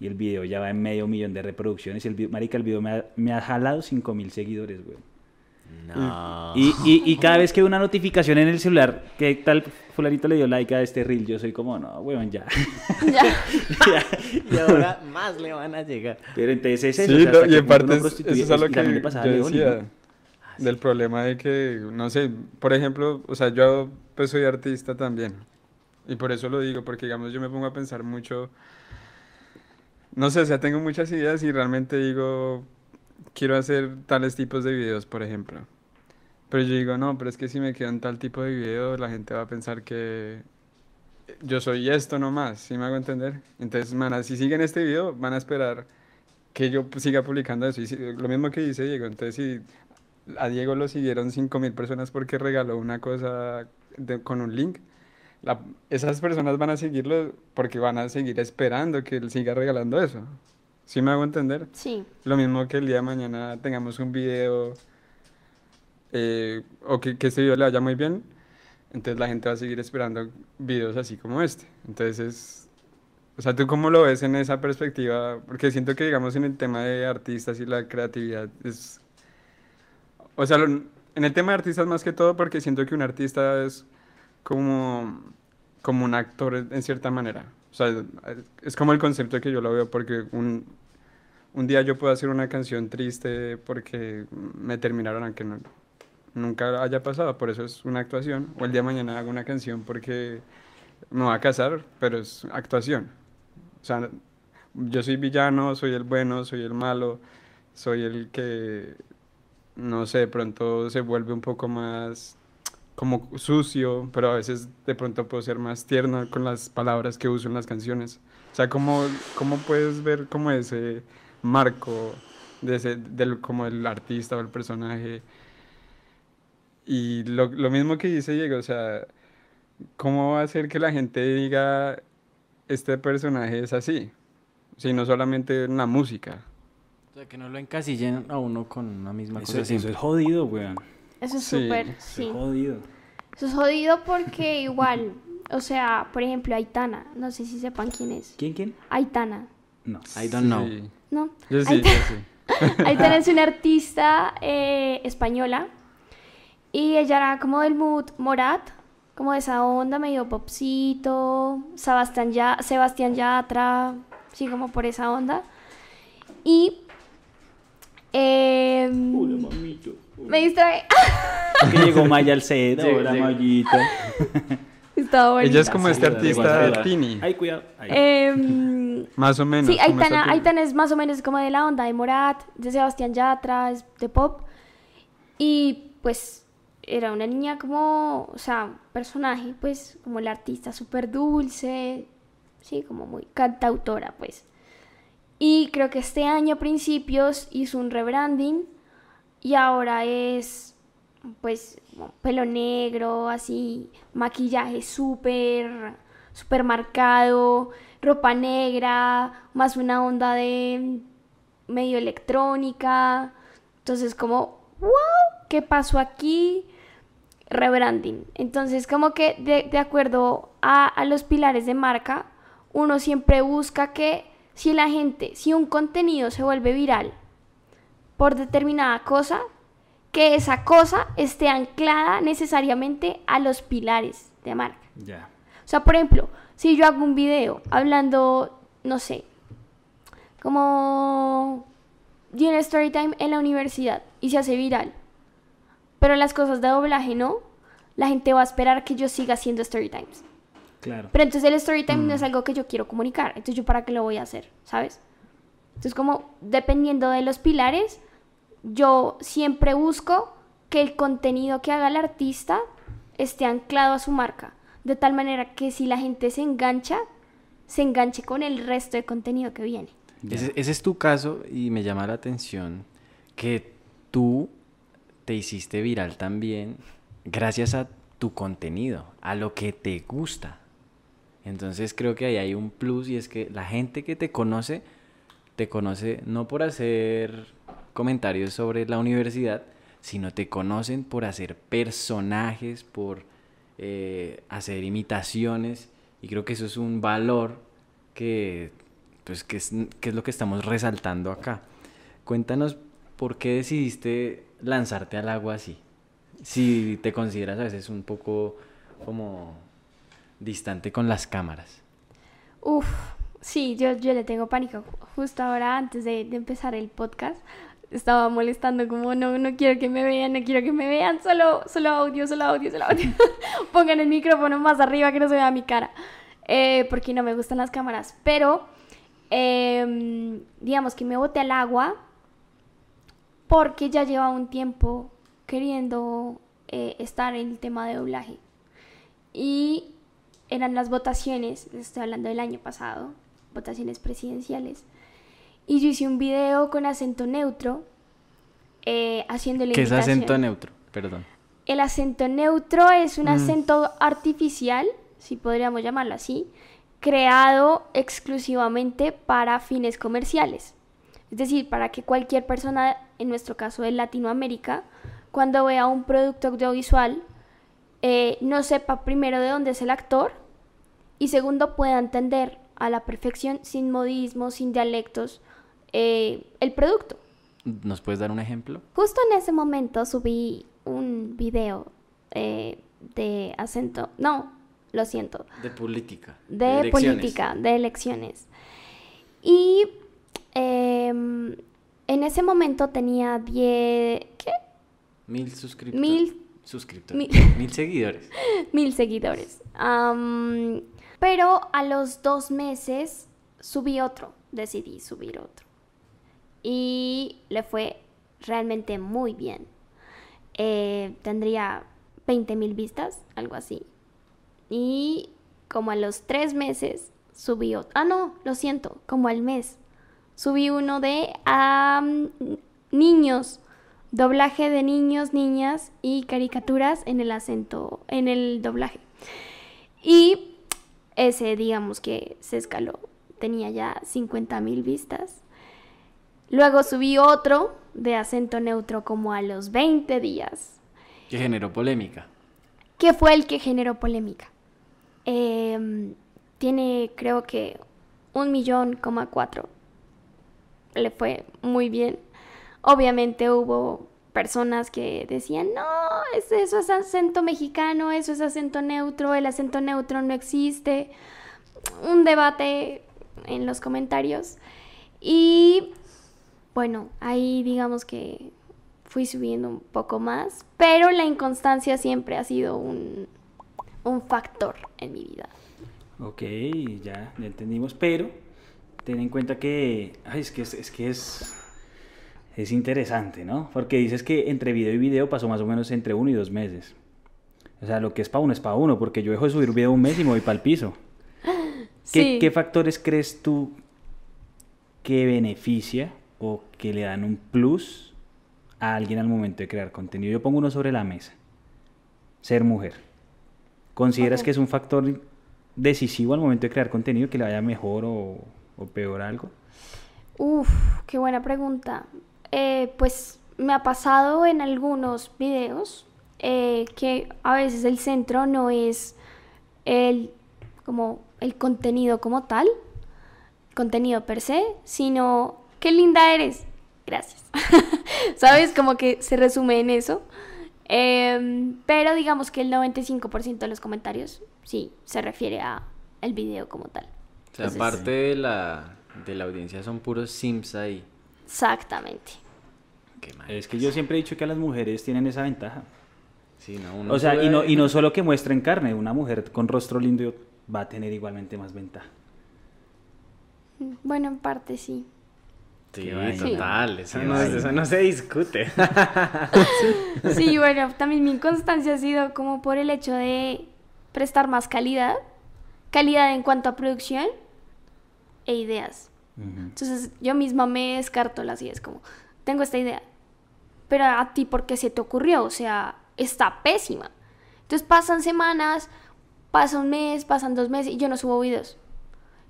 Y el video ya va en medio millón de reproducciones. Y el video, marica, el video me ha, me ha jalado 5 mil seguidores, weón. No. Y, y, y cada vez que una notificación en el celular que tal fulanito le dio like a este reel, yo soy como, no, weón, ya. Ya. Y ahora más le van a llegar. Pero entonces es eso. Sí, o sea, no, y en parte es- eso es a lo Y también que yo decía, del problema de que, no sé, por ejemplo, o sea, yo pues soy artista también, y por eso lo digo, porque digamos yo me pongo a pensar mucho, no sé, o sea, tengo muchas ideas y realmente digo, quiero hacer tales tipos de videos, por ejemplo, Pero yo digo, no, pero es que si me quedo en tal tipo de video, la gente va a pensar que yo soy esto nomás, ¿sí me hago entender? Entonces, man, si siguen este video, van a esperar que yo siga publicando eso. Y si- lo mismo que dice Diego, entonces si a Diego lo siguieron 5.000 personas porque regaló una cosa de- con un link, la- esas personas van a seguirlo porque van a seguir esperando que él siga regalando eso. ¿Sí me hago entender? Sí. Lo mismo que el día de mañana tengamos un video eh, o que, que este video le vaya muy bien, entonces la gente va a seguir esperando videos así como este. Entonces, o sea, ¿tú cómo lo ves en esa perspectiva? Porque siento que, digamos, en el tema de artistas y la creatividad es... O sea, lo- en el tema de artistas más que todo porque siento que un artista es como, como un actor en cierta manera. O sea, es como el concepto que yo lo veo porque un, un día yo puedo hacer una canción triste porque me terminaron, aunque no- nunca haya pasado, por eso es una actuación. O el día de mañana hago una canción porque me voy a casar, pero es actuación. O sea, yo soy villano, soy el bueno, soy el malo, soy el que, no sé, de pronto se vuelve un poco más como sucio, pero a veces de pronto puedo ser más tierno con las palabras que uso en las canciones. O sea, ¿cómo, cómo puedes ver como ese marco de ese, del, como el artista o el personaje? Y lo, lo mismo que dice Diego, o sea, ¿cómo va a hacer que la gente diga, este personaje es así? Si no solamente en la música. O sea, que no lo encasillen a uno con una misma Eso, cosa eso es jodido, weón. Eso es Sí, súper, Eso sí. es jodido. Eso es jodido porque igual, o sea, por ejemplo, Aitana, no sé si sepan quién es. ¿Quién, quién? Aitana, No. I don't know. Sí. ¿no? Yo sí, yo sí. Aitana es una artista eh, española y ella era como del mood Morat, como de esa onda medio popcito, Sebastián, ya Sebastián Yatra, sí, como por esa onda. Y em, me distrae. Que llegó Maya al set, Sí, hola sí. Mayita. Estaba bonita. Ella es como este artista. Tini, Ay, cuidado. Ay. Em, más o menos. Sí, Aitana, es más o menos como de la onda de Morat, de Sebastián Yatra, es de pop. Y pues era una niña como, o sea, un personaje, pues como la artista súper dulce, sí, como muy cantautora, pues. Y creo que este año a principios hizo un rebranding y ahora es, pues, pelo negro, así, maquillaje súper, súper marcado, ropa negra, más una onda de medio electrónica. Entonces, como, wow, ¿qué pasó aquí? Rebranding. Entonces, como que de, de acuerdo a, a los pilares de marca, uno siempre busca que si la gente, si un contenido se vuelve viral por determinada cosa, que esa cosa esté anclada necesariamente a los pilares de marca. Ya. O sea, por ejemplo, si yo hago un video hablando, no sé, como de un story time en la universidad y se hace viral, pero las cosas de doblaje no, la gente va a esperar que yo siga haciendo story times. Claro. Pero entonces el story time no es algo que yo quiero comunicar, entonces yo para qué lo voy a hacer, ¿sabes? Entonces como dependiendo de los pilares, yo siempre busco que el contenido que haga el artista esté anclado a su marca, de tal manera que si la gente se engancha, se enganche con el resto de contenido que viene. Ese es tu caso y me llama la atención que tú te hiciste viral también gracias a tu contenido, a lo que te gusta. Entonces creo que ahí hay un plus y es que la gente que te conoce, te conoce no por hacer comentarios sobre la universidad, sino te conocen por hacer personajes, por eh, hacer imitaciones y creo que eso es un valor que pues que es, que es lo que estamos resaltando acá. Cuéntanos por qué decidiste lanzarte al agua así. Si te consideras a veces un poco como distante con las cámaras. Uf, sí, yo, yo le tengo pánico. Justo ahora, antes de, de empezar el podcast, estaba molestando como, no, no quiero que me vean, no quiero que me vean, solo, solo audio, solo audio, solo audio. Pongan el micrófono más arriba que no se vea mi cara, eh, porque no me gustan las cámaras. Pero, em, digamos que me boté al agua porque ya llevaba un tiempo queriendo eh, estar en el tema de doblaje. Y eran las votaciones, estoy hablando del año pasado, votaciones presidenciales. Y yo hice un video con acento neutro, eh, haciéndole ¿Qué es acento neutro? Perdón. El acento neutro es un Mm. acento artificial, si podríamos llamarlo así, creado exclusivamente para fines comerciales. Es decir, para que cualquier persona, en nuestro caso de Latinoamérica, cuando vea un producto audiovisual, eh, no sepa primero de dónde es el actor y segundo pueda entender a la perfección, sin modismos, sin dialectos, eh, el producto. ¿Nos puedes dar un ejemplo? Justo en ese momento subí un video eh, de acento, no, lo siento, De política. de política, de elecciones. Y em, en ese momento tenía 10, ¿qué? Mil suscriptores. Mil- suscriptores. mil- Mil seguidores. mil seguidores. Pero a los dos meses subí otro, decidí subir otro. Y le fue realmente muy bien. Eh, tendría 20 mil vistas, algo así. Y como a los tres meses subí otro. Ah, no, lo siento, como al mes. Subí uno de niños, doblaje de niños, niñas y caricaturas en el acento, en el doblaje. Y ese, digamos que se escaló, tenía ya 50 mil vistas. Luego subí otro de acento neutro como a los 20 días Que generó polémica. que fue el que generó polémica. Em, tiene creo que un millón coma cuatro. Le fue muy bien. Obviamente hubo personas que decían, no, es- eso es acento mexicano, eso es acento neutro, el acento neutro no existe. Un debate en los comentarios. Y bueno, ahí digamos que fui subiendo un poco más, pero la inconstancia siempre ha sido un, un factor en mi vida. Ok, ya, ya entendimos, pero ten en cuenta que, ay, es que es, es que es, es interesante, ¿no? Porque dices que entre video y video pasó más o menos entre uno y dos meses. O sea, lo que es para uno es para uno, porque yo dejo de subir video un mes y me voy para el piso. ¿Qué, Sí. qué factores crees tú que beneficia o que le dan un plus a alguien al momento de crear contenido? Yo pongo uno sobre la mesa. Ser mujer. ¿Consideras que es un factor decisivo al momento de crear contenido que le vaya mejor o, o peor algo? Uf, qué buena pregunta. Eh, pues me ha pasado en algunos videos eh, que a veces el centro no es el como el contenido como tal, contenido per se, sino qué linda eres. Gracias. ¿Sabes? Como que se resume en eso. Em, pero digamos que el 95% de los comentarios sí se refiere a el video como tal. O sea, Entonces- parte de la, de la audiencia son puros sims ahí. Exactamente. Qué mal. Es que yo siempre he dicho que las mujeres tienen esa ventaja. Sí, no, uno O sea, y no, y no solo que muestren carne, una mujer con rostro lindo va a tener igualmente más ventaja. Bueno, en parte sí. Sí, total. Eso, no, eso no se discute. Sí, bueno, también mi inconstancia ha sido como por el hecho de prestar más calidad, calidad en cuanto a producción e ideas. Entonces yo misma me descarto las ideas, como, tengo esta idea, pero a ti, ¿por qué se te ocurrió? O sea, está pésima. Entonces pasan semanas, pasa un mes, pasan dos meses y yo no subo videos.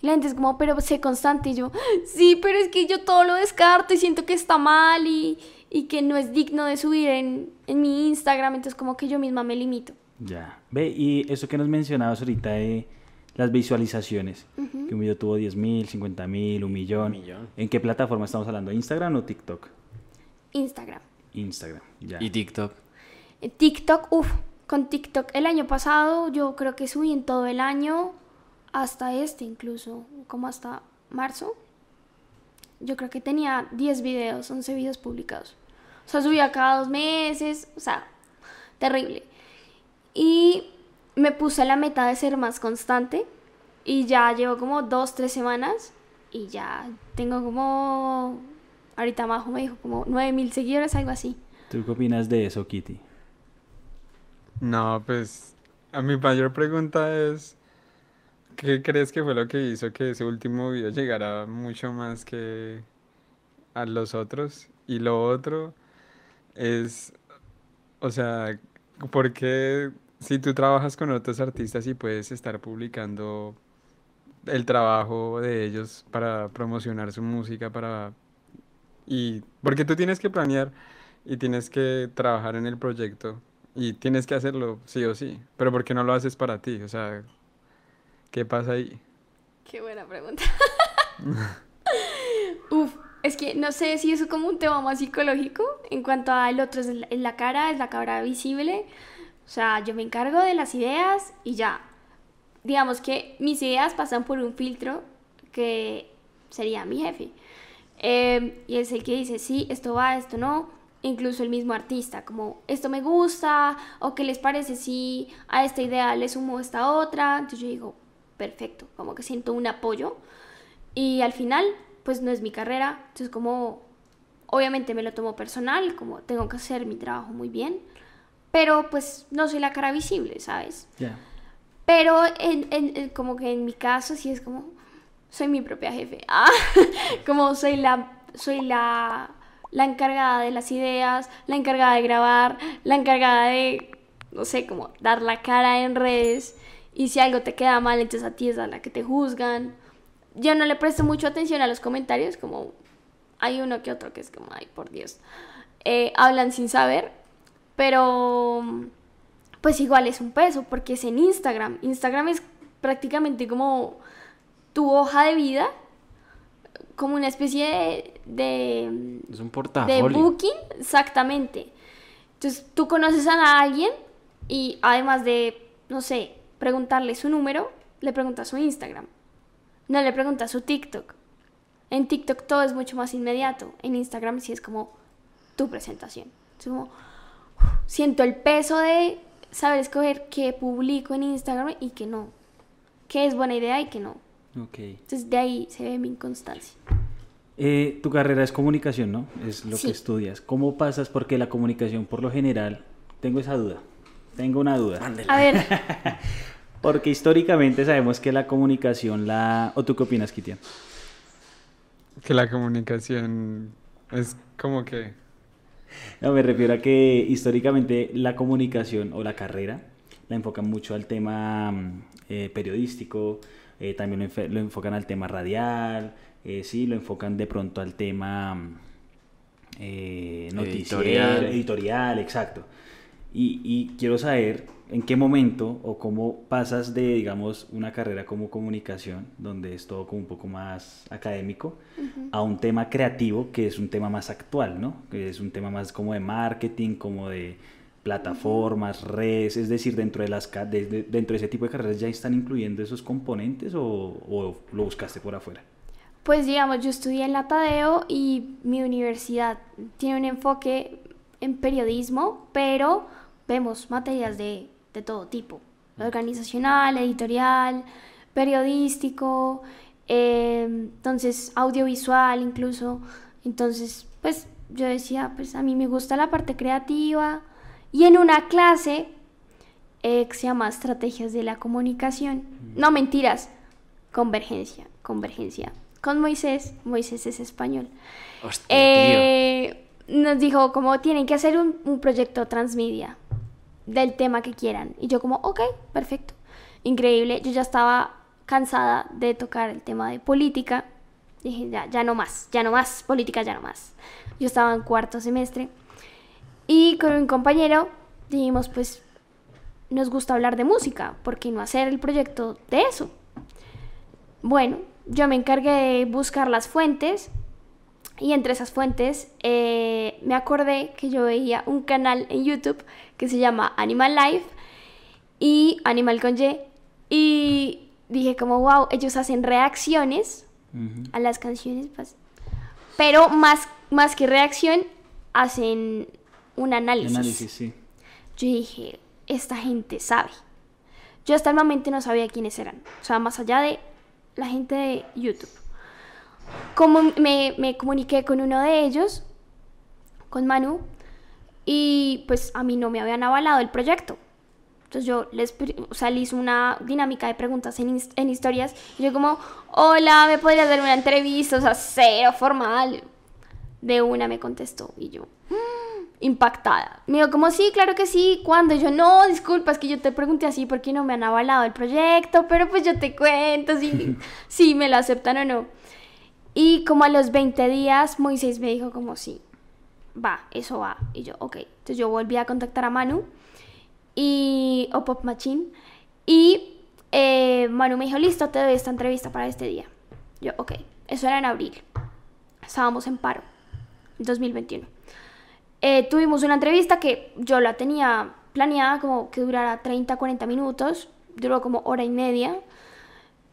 Y la gente es como, pero sé constante. Y yo, sí, pero es que yo todo lo descarto y siento que está mal y, y que no es digno de subir en, en mi Instagram. Entonces como que yo misma me limito. Ya. Ve, y eso que nos mencionabas ahorita de las visualizaciones, que un video tuvo 10 mil, 50 mil, un millón. Un millón. ¿En qué plataforma estamos hablando? ¿Instagram o TikTok? Instagram. Instagram, ya. y TikTok. Eh, TikTok, uff, con TikTok el año pasado yo creo que subí en todo el año, hasta este incluso, como hasta marzo. Yo creo que tenía 10 videos, 11 videos publicados. O sea, subía cada dos meses, o sea, terrible. Y me puse la meta de ser más constante y ya llevo como dos, tres semanas y ya tengo como, ahorita Majo me dijo como 9 mil seguidores, algo así. ¿Tú qué opinas de eso, Kitty? No, pues a mi mayor pregunta es, ¿qué crees que fue lo que hizo que ese último video llegara mucho más que a los otros? Y lo otro es, o sea, porque si tú trabajas con otros artistas y puedes estar publicando el trabajo de ellos para promocionar su música, para... Y porque tú tienes que planear y tienes que trabajar en el proyecto y tienes que hacerlo sí o sí, pero ¿por qué no lo haces para ti? O sea, ¿qué pasa ahí? Qué buena pregunta. Uf, es que no sé si eso es como un tema más psicológico en cuanto al otro es la- cara, es la cara visible. O sea, yo me encargo de las ideas y ya. Digamos que mis ideas pasan por un filtro que sería mi jefe. Eh, y es el que dice, sí, esto va, esto no. Incluso el mismo artista, como esto me gusta, o qué les parece si a esta idea le sumo esta otra. Entonces yo digo, perfecto, como que siento un apoyo. Y al final, pues no es mi carrera. Entonces como, obviamente me lo tomo personal, como tengo que hacer mi trabajo muy bien. Pero pues no soy la cara visible, ¿sabes? Pero en, en- en- como que en mi caso sí es como, soy mi propia jefe. Ah, como soy la, soy la, la encargada de las ideas, la encargada de grabar, la encargada de, no sé, como dar la cara en redes. Y si algo te queda mal, entonces a ti es a la que te juzgan. Yo no le presto mucho atención a los comentarios, como hay uno que otro que es como, ay, por Dios. Eh, hablan sin saber, pero pues igual es un peso porque es en Instagram. Instagram es prácticamente como tu hoja de vida, como una especie de, de, Es un de portafolio. booking, exactamente. Entonces tú conoces a alguien y además de, no sé, preguntarle su número, le preguntas su Instagram. No le preguntas su TikTok. En TikTok todo es mucho más inmediato. En Instagram sí es como tu presentación. Es como, siento el peso de saber escoger qué publico en Instagram y qué no. Qué es buena idea y qué no. Ok. Entonces de ahí se ve mi inconstancia. Eh, tu carrera es comunicación, ¿no? Es lo Sí. que estudias. ¿Cómo pasas? Porque la comunicación, por lo general, tengo esa duda. Tengo una duda. A ver, Porque históricamente sabemos que la comunicación, la... ¿O tú qué opinas, Kitian? Que la comunicación es como que... No, me refiero a que históricamente la comunicación o la carrera la enfocan mucho al tema mm, eh, periodístico, eh, también lo, enfe- lo enfocan al tema radial, eh, sí, lo enfocan de pronto al tema mm, eh, noticiero, Editorial. editorial, exacto. Y, y quiero saber en qué momento o cómo pasas de, digamos, una carrera como comunicación, donde es todo como un poco más académico, a un tema creativo que es un tema más actual, ¿no? Que es un tema más como de marketing, como de plataformas, redes, es decir, dentro de las de- dentro de ese tipo de carreras ya están incluyendo esos componentes o, o lo buscaste por afuera. Pues digamos, yo estudié en la Tadeo y mi universidad tiene un enfoque en periodismo, pero vemos materias de, de todo tipo, organizacional, editorial, periodístico, eh, entonces audiovisual incluso. Entonces, pues yo decía, pues a mí me gusta la parte creativa y en una clase eh, que se llama Estrategias de la Comunicación, no mentiras, Convergencia, Convergencia. Con Moisés, Moisés es español. Hostia. Eh, nos dijo como tienen que hacer un, un proyecto transmedia del tema que quieran. Y yo como, ok, perfecto. Increíble. Yo ya estaba cansada de tocar el tema de política. Dije, ya, ya no más, ya no más, política ya no más. Yo estaba en cuarto semestre. Y con un compañero dijimos, pues, nos gusta hablar de música, ¿por qué no hacer el proyecto de eso? Bueno, yo me encargué de buscar las fuentes y entre esas fuentes eh, me acordé que yo veía un canal en YouTube que se llama Animal Life y Animal con Y y dije como wow, ellos hacen reacciones a las canciones, pues, pero más, más que reacción hacen un análisis. Análisis, sí. Yo dije, esta gente sabe. Yo hasta el momento no sabía quiénes eran. O sea, más allá de la gente de YouTube. Como me, me comuniqué con uno de ellos, con Manu, y pues a mí no me habían avalado el proyecto. Entonces yo les, o sea, le hice una dinámica de preguntas en, en historias. Y yo como, hola, ¿me podrías dar una entrevista? O sea, cero formal. De una me contestó y yo, "Mm", impactada. Me dijo como, sí, claro que sí. ¿Cuándo? Y yo, no, disculpa, es que yo te pregunté así porque no me han avalado el proyecto, pero pues yo te cuento si, si me lo aceptan o no. Y como a los 20 días, Moisés me dijo como, sí, va, eso va. Y yo, ok. Entonces yo volví a contactar a Manu y, o Pop Machine. Y eh, Manu me dijo, listo, te doy esta entrevista para este día. Yo, ok. Eso era en abril. Estábamos en paro, 2021. Eh, tuvimos una entrevista que yo la tenía planeada como que durara 30, 40 minutos. Duró como hora y media.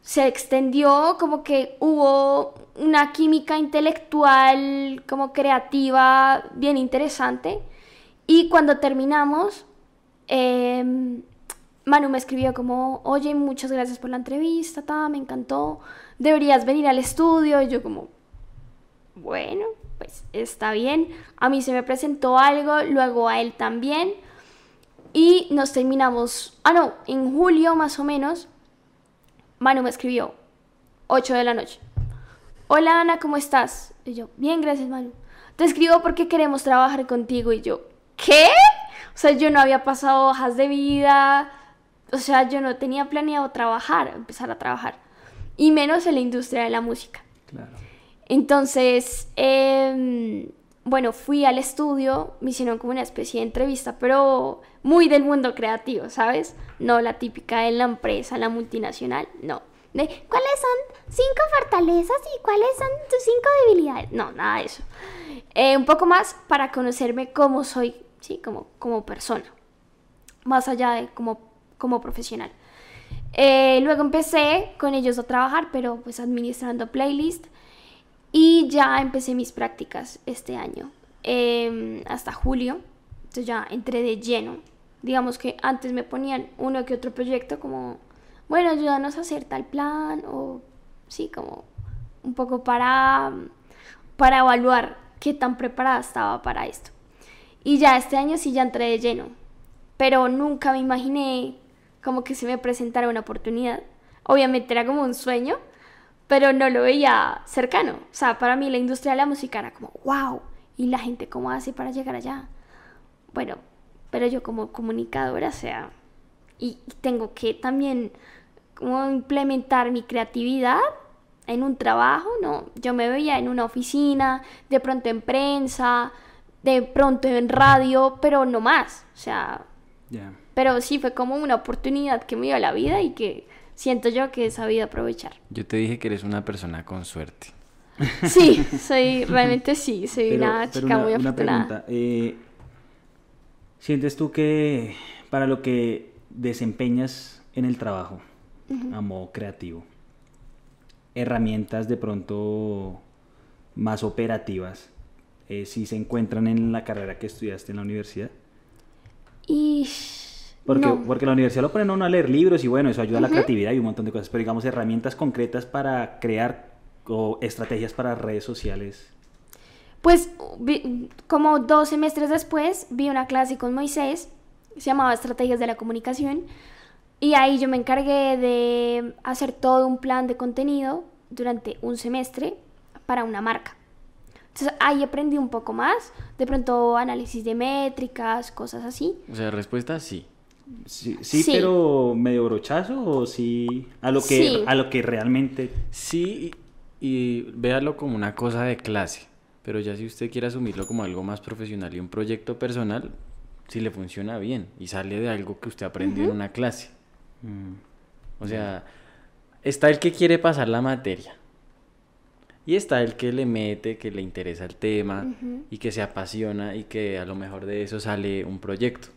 Se extendió como que hubo una química intelectual, como creativa, bien interesante. Y cuando terminamos, eh, Manu me escribió como, oye, muchas gracias por la entrevista, ta, me encantó, deberías venir al estudio. Y yo como, bueno, pues está bien. A mí se me presentó algo, luego a él también. Y nos terminamos, ah, no, en julio más o menos, Manu me escribió, 8 de la noche. Hola Ana, ¿cómo estás? Y yo, bien, gracias Manu. Te escribo porque queremos trabajar contigo. Y yo, ¿qué? O sea, yo no había pasado hojas de vida. O sea, yo no tenía planeado trabajar, empezar a trabajar. Y menos en la industria de la música. Claro. Entonces, em, bueno, fui al estudio, me hicieron como una especie de entrevista, pero muy del mundo creativo, ¿sabes? No la típica de la empresa, la multinacional, no. De, ¿cuáles son cinco fortalezas y cuáles son tus cinco debilidades? No, nada de eso. Eh, un poco más para conocerme cómo soy, ¿sí? Como, como persona, más allá de como, como profesional. Eh, luego empecé con ellos a trabajar, pero pues administrando playlist. Y ya empecé mis prácticas este año, eh, hasta julio. Entonces ya entré de lleno. Digamos que antes me ponían uno que otro proyecto como, bueno, ayúdanos a hacer tal plan o sí, como un poco para, para evaluar qué tan preparada estaba para esto. Y ya este año sí ya entré de lleno, pero nunca me imaginé como que se me presentara una oportunidad. Obviamente era como un sueño, pero no lo veía cercano. O sea, para mí la industria de la música era como, wow, ¿y la gente cómo hace para llegar allá? Bueno, pero yo como comunicadora, o sea, y, tengo que también como implementar mi creatividad en un trabajo, ¿no? Yo me veía en una oficina, de pronto en prensa, de pronto en radio, pero no más. O sea, pero sí fue como una oportunidad que me dio la vida y que siento yo que he sabido aprovechar. Yo te dije que eres una persona con suerte. Sí, soy, realmente sí, soy Pero- una pero chica muy una afortunada. pregunta. eh, ¿Sientes tú que para lo que desempeñas en el trabajo, a modo creativo, herramientas de pronto más operativas, eh, si se encuentran en la carrera que estudiaste en la universidad? Y Porque, no. porque la universidad lo ponen a uno a leer libros y bueno, eso ayuda a la creatividad y un montón de cosas, pero digamos herramientas concretas para crear o estrategias para redes sociales. Pues vi- como dos semestres después vi una clase con Moisés, se llamaba Estrategias de la Comunicación, y ahí yo me encargué de hacer todo un plan de contenido durante un semestre para una marca. Entonces ahí aprendí un poco más, de pronto análisis de métricas, cosas así. O sea, respuesta sí. Sí, sí, Sí. pero medio brochazo o sí a lo que Sí. a lo que realmente Sí, y, y véalo como una cosa de clase. Pero ya si usted quiere asumirlo como algo más profesional y un proyecto personal, si le funciona bien y sale de algo que usted aprendió en una clase. mm, O sea, está el que quiere pasar la materia. Y está el que le mete, que le interesa el tema y que se apasiona y que a lo mejor de eso sale un proyecto.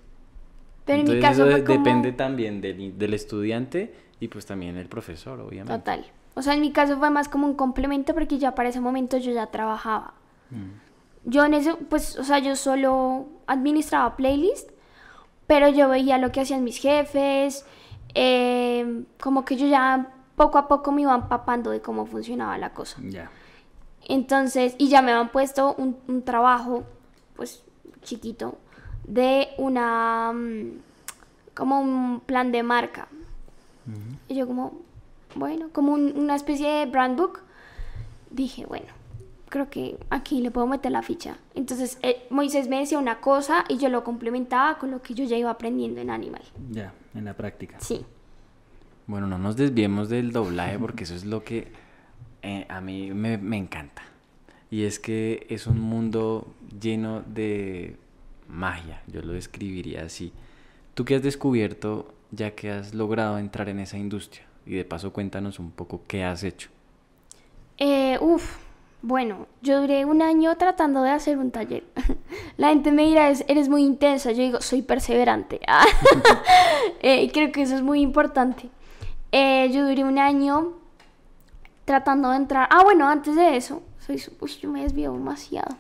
Pero en mi Entonces caso eso como... depende también del, del estudiante y pues también el profesor, obviamente. Total. O sea, en mi caso fue más como un complemento porque ya para ese momento yo ya trabajaba. Yo en eso, pues, o sea, yo solo administraba playlist, pero yo veía lo que hacían mis jefes, eh, como que yo ya poco a poco me iba empapando de cómo funcionaba la cosa. ya. Entonces, y ya me habían puesto un, un trabajo, pues, chiquito, de una, mm, como un plan de marca. Y yo como, bueno, como un- una especie de brand book. Dije, bueno, creo que aquí le puedo meter la ficha. Entonces eh, Moisés me decía una cosa y yo lo complementaba con lo que yo ya iba aprendiendo en Animal. Ya, en la práctica. Sí. Bueno, no nos desviemos del doblaje porque eso es lo que eh, a mí me, me encanta. Y es que es un mundo lleno de magia, yo lo describiría así. ¿Tú qué has descubierto ya que has logrado entrar en esa industria? Y de paso cuéntanos un poco qué has hecho. Eh, uf, bueno, yo duré un año tratando de hacer un taller. La gente me dirá, "Es- eres muy intensa. Yo digo, soy perseverante. Eh, creo que eso es muy importante. Eh, yo duré un año tratando de entrar. Ah, bueno, antes de eso, soy, uy, yo me desvío demasiado.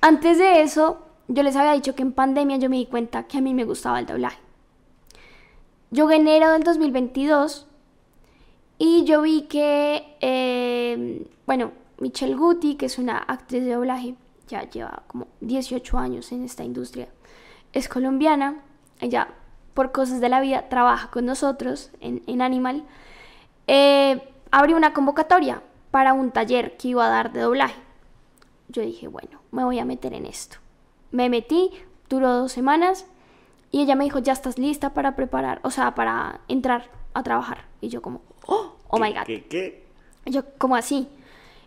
Antes de eso, yo les había dicho que en pandemia yo me di cuenta que a mí me gustaba el doblaje. Yo en enero del 2022 y yo vi que, eh, bueno, Michelle Guti, que es una actriz de doblaje, ya lleva como 18 años en esta industria, es colombiana, ella por cosas de la vida trabaja con nosotros en, en Animal, eh, abrió una convocatoria para un taller que iba a dar de doblaje. Yo dije, bueno, me voy a meter en esto. Me metí, duró dos semanas y ella me dijo, ya estás lista para preparar, o sea, para entrar a trabajar. Y yo como, oh, oh my god. Y yo, ¿cómo así?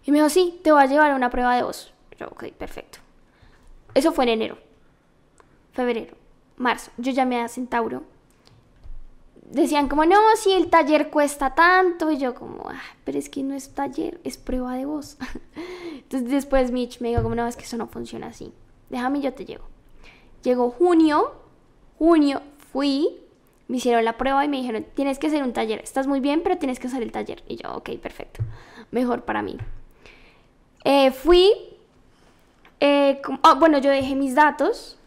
Y me dijo, sí, te voy a llevar una prueba de voz. Yo, ok, perfecto. Eso fue en enero, febrero, marzo. Yo llamé a Centauro. Decían como, no, si el taller cuesta tanto. Y yo como, ah, pero es que no es taller, es prueba de voz. Entonces después Mitch me dijo como, no, es que eso no funciona así. Déjame, yo te llevo. Llegó junio, junio, fui, me hicieron la prueba y me dijeron, tienes que hacer un taller. Estás muy bien, pero tienes que hacer el taller. Y yo, ok, perfecto. Mejor para mí. Eh, fui, eh, ah, bueno, yo dejé mis datos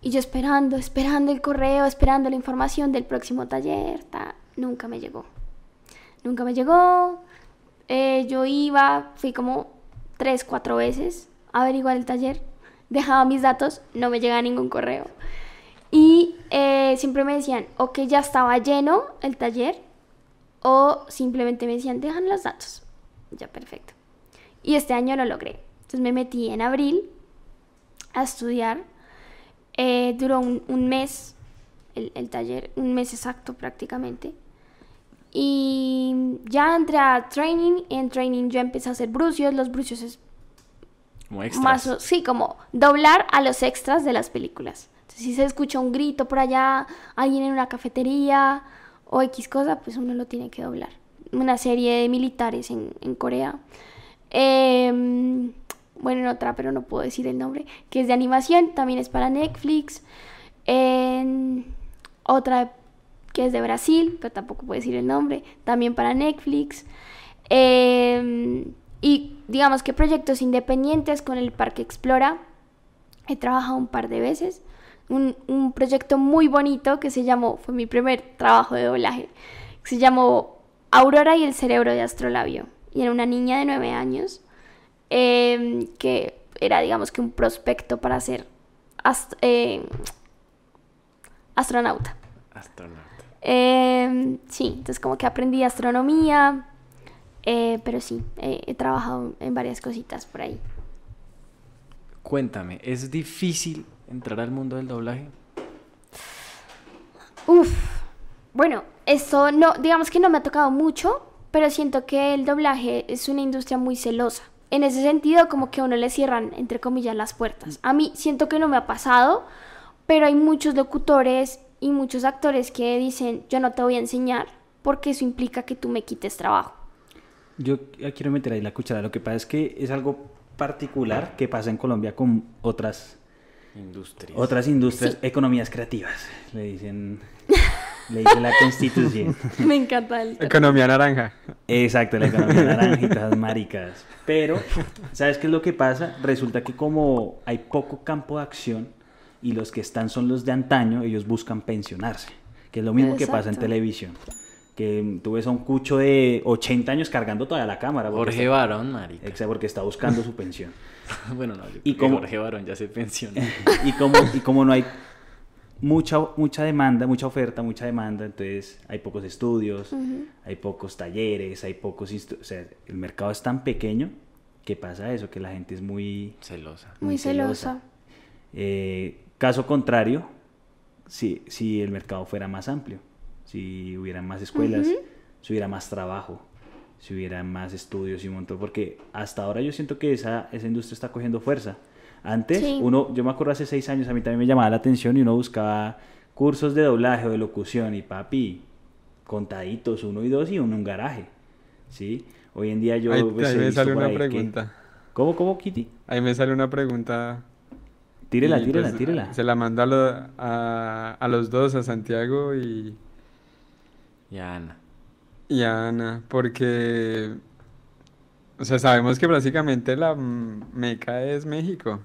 y yo esperando, esperando el correo, esperando la información del próximo taller. ta, nunca me llegó. Nunca me llegó. Eh, yo iba, fui como tres, cuatro veces a averiguar el taller. Dejaba mis datos, no me llegaba ningún correo. Y eh, siempre me decían o que ya estaba lleno el taller o simplemente me decían, dejan los datos. Ya, perfecto. Y este año lo logré. Entonces me metí en abril a estudiar. Eh, duró un, mes el, el taller, un mes exacto prácticamente. Y ya entré a training. En training yo empecé a hacer brucios. Los brucios es Extras. más, sí, como doblar a los extras de las películas. Si se escucha un grito por allá, alguien en una cafetería o X cosa, pues uno lo tiene que doblar. Una serie de militares en, en Corea. Em, bueno, en otra, pero no puedo decir el nombre, que es de animación, también es para Netflix. Otra que es de Brasil, pero tampoco puedo decir el nombre, también para Netflix. Em, y digamos que proyectos independientes con el Parque Explora. He trabajado un par de veces. Un, un proyecto muy bonito que se llamó, fue mi primer trabajo de doblaje, que se llamó Aurora y el cerebro de Astrolabio. Y era una niña de nueve años em, que era, digamos que un prospecto para ser ast- eh, astronauta. Astronauta. Eh, sí, entonces como que aprendí astronomía, eh, pero sí, eh, he trabajado en varias cositas por ahí. Cuéntame, ¿es difícil entrar al mundo del doblaje? Uf, bueno, esto no, digamos que no me ha tocado mucho, pero siento que el doblaje es una industria muy celosa. En ese sentido, como que a uno le cierran, entre comillas, las puertas. A mí siento que no me ha pasado, pero hay muchos locutores y muchos actores que dicen, yo no te voy a enseñar porque eso implica que tú me quites trabajo. Yo quiero meter ahí la cuchara. Lo que pasa es que es algo particular que pasa en Colombia con otras, Industrias. otras industrias, economías creativas. Le dicen, le dice la constitución. me encanta el... Economía naranja. Exacto, la economía naranja y todas maricas. Pero, ¿sabes qué es lo que pasa? Resulta que como hay poco campo de acción y los que están son los de antaño, ellos buscan pensionarse. Que es lo mismo que pasa en televisión. Que tú ves a un cucho de 80 años cargando toda la cámara. porque Jorge está- Barón, marica. Exacto, porque está buscando su pensión. bueno, no, yo ¿Y creo que cómo- Jorge Barón ya se pensionó. y como, y como no hay mucha, mucha demanda, mucha oferta, mucha demanda, entonces hay pocos estudios, hay pocos talleres, hay pocos... O sea, el mercado es tan pequeño que pasa eso, que la gente es muy... Celosa. Muy celosa. Eh, caso contrario, si, si el mercado fuera más amplio, si hubiera más escuelas, si hubiera más trabajo, si hubiera más estudios y un montón, porque hasta ahora yo siento que esa, esa industria está cogiendo fuerza. Antes, Sí. uno, yo me acuerdo hace seis años, a mí también me llamaba la atención y uno buscaba cursos de doblaje o de locución y papi, contaditos, uno y dos y uno en un garaje, ¿sí? Hoy en día yo ahí, pues, ahí me sale una que- pregunta. ¿Cómo, cómo, Kitty? Ahí me sale una pregunta. Tírela, y, tírela, pues, tírela. Se la mando a, lo- a, a los dos, a Santiago y, Y a Ana. y a Ana, porque, o sea, sabemos que básicamente la meca es México.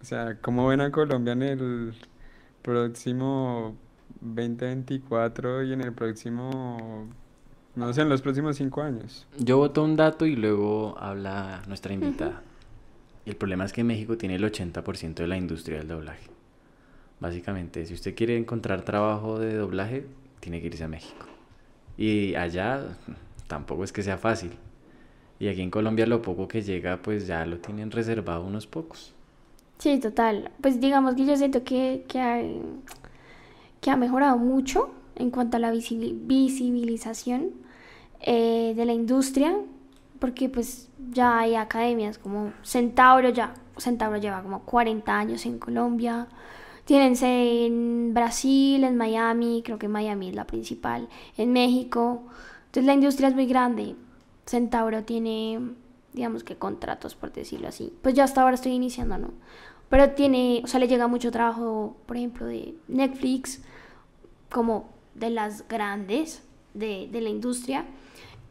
O sea, ¿cómo ven a Colombia en el próximo 2024 y en el próximo, no sé, en los próximos cinco años? Yo voto un dato y luego habla nuestra invitada. El problema es que México tiene el 80% de la industria del doblaje. Básicamente, si usted quiere encontrar trabajo de doblaje, tiene que irse a México. Y allá tampoco es que sea fácil. Y aquí en Colombia lo poco que llega, pues ya lo tienen reservado unos pocos. Sí, total. Pues digamos que yo siento que, que, ha, que ha mejorado mucho en cuanto a la visibili- visibilización eh, de la industria, porque pues ya hay academias como Centauro, ya Centauro lleva como 40 años en Colombia, tienen en Brasil, en Miami, creo que Miami es la principal, en México, entonces la industria es muy grande, Centauro tiene, digamos que contratos, por decirlo así, pues yo hasta ahora estoy iniciando, ¿no? Pero tiene, o sea, le llega mucho trabajo, por ejemplo, de Netflix, como de las grandes de, de la industria,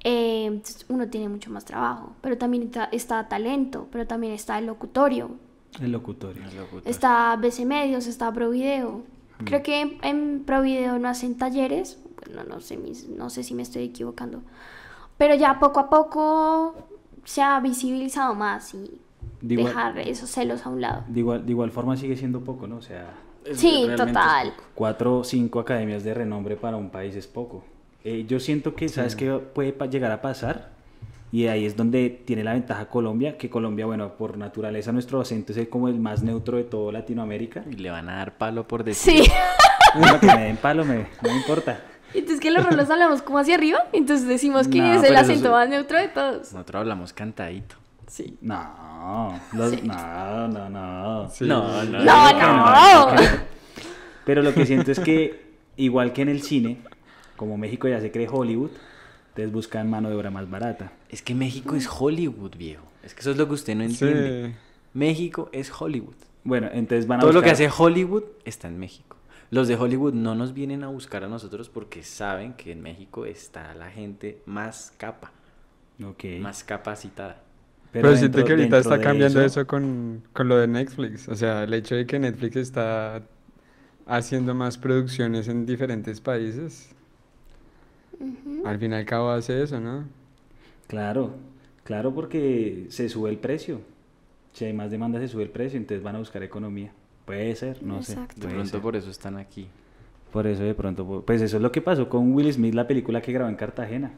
eh, uno tiene mucho más trabajo, pero también está, está talento, pero también está el locutorio, El locutorio. El locutor. está BC Medios, está Provideo. Creo que en, en Provideo no hacen talleres, bueno, no sé, mis- no sé si me estoy equivocando, pero ya poco a poco se ha visibilizado más y De igual, dejar esos celos a un lado. de igual, de igual forma sigue siendo poco, ¿no? O sea, Sí, total. cuatro o cinco academias de renombre para un país es poco. Eh, yo siento que, ¿sabes qué puede llegar a pasar? Y ahí es donde tiene la ventaja Colombia, que Colombia, bueno, por naturaleza nuestro acento es el, como el más neutro de todo Latinoamérica. Y le van a dar palo por decir. Sí. Bueno, que me den palo, me, no me importa. Entonces que los rolos hablamos como hacia arriba, entonces decimos que No, es el acento más neutro de todos. Nosotros hablamos cantadito. Sí. No, los- no, no, no. Sí. No, no. No, no. no. Pero lo que siento es que, igual que en el cine, como México ya se cree Hollywood, entonces buscan mano de obra más barata. Es que México es Hollywood, viejo. Es que eso es lo que usted no entiende. Sí. México es Hollywood. Bueno, entonces van a Todo lo que hace Hollywood está en México. Los de Hollywood no nos vienen a buscar a nosotros porque saben que en México está la gente más capa, Ok. más capacitada. Pero, siento dentro- que ahorita está cambiando eso, con, con lo de Netflix. O sea, el hecho de que Netflix está haciendo más producciones en diferentes países, al fin y al cabo hace eso, ¿no? Claro, claro, porque se sube el precio. Si hay más demanda, se sube el precio, entonces van a buscar economía. Puede ser, no Exacto. De sé. puede pronto ser. por eso están aquí. Por eso de pronto, pues eso es lo que pasó con Will Smith, la película que grabó en Cartagena.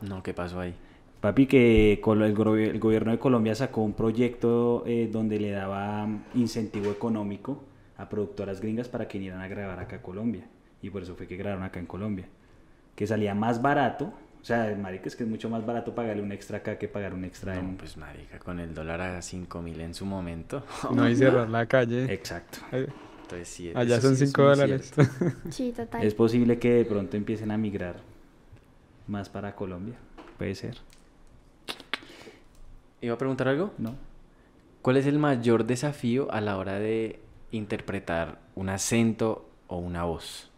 No, ¿qué pasó ahí? Papi, que el gobierno de Colombia sacó un proyecto eh, donde le daba mm, incentivo económico a productoras gringas para que vinieran a grabar acá a Colombia. Y por eso fue que grabaron acá en Colombia. Que salía más barato. O sea, marica, es que es mucho más barato pagarle un extra acá que pagar un extra No, en... pues marica, con el dólar a 5 mil en su momento. No hay cerrar la calle. Exacto. Entonces sí, Allá son sí es 5 muy dólares. Sí, total. Es posible que de pronto empiecen a migrar más para Colombia. Puede ser, ¿Iba a preguntar algo? ¿no? ¿Cuál es el mayor desafío a la hora de interpretar un acento o una voz?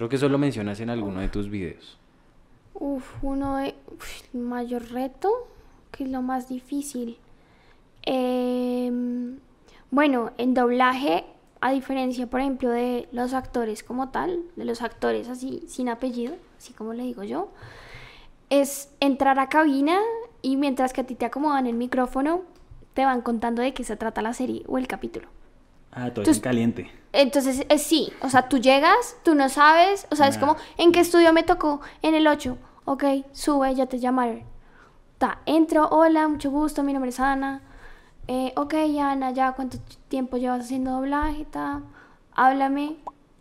Creo que eso lo mencionas en alguno de tus videos. Uf, uno de el mayor reto, que es lo más difícil. Em, bueno, en doblaje, a diferencia, por ejemplo, de los actores como tal, de los actores así sin apellido, así como le digo yo, es entrar a cabina y mientras que a ti te acomodan el micrófono, te van contando de qué se trata la serie o el capítulo. Ah, todo Entonces- es en caliente. Entonces, eh, sí, o sea, tú llegas, tú no sabes, o sea, es como, ¿en qué estudio me tocó? En el 8. Ok, sube, ya te llamaron. Ta, entro, hola, mucho gusto, mi nombre es Ana. Eh, ok, Ana, ya, ¿cuánto tiempo llevas haciendo doblaje? Ta, háblame.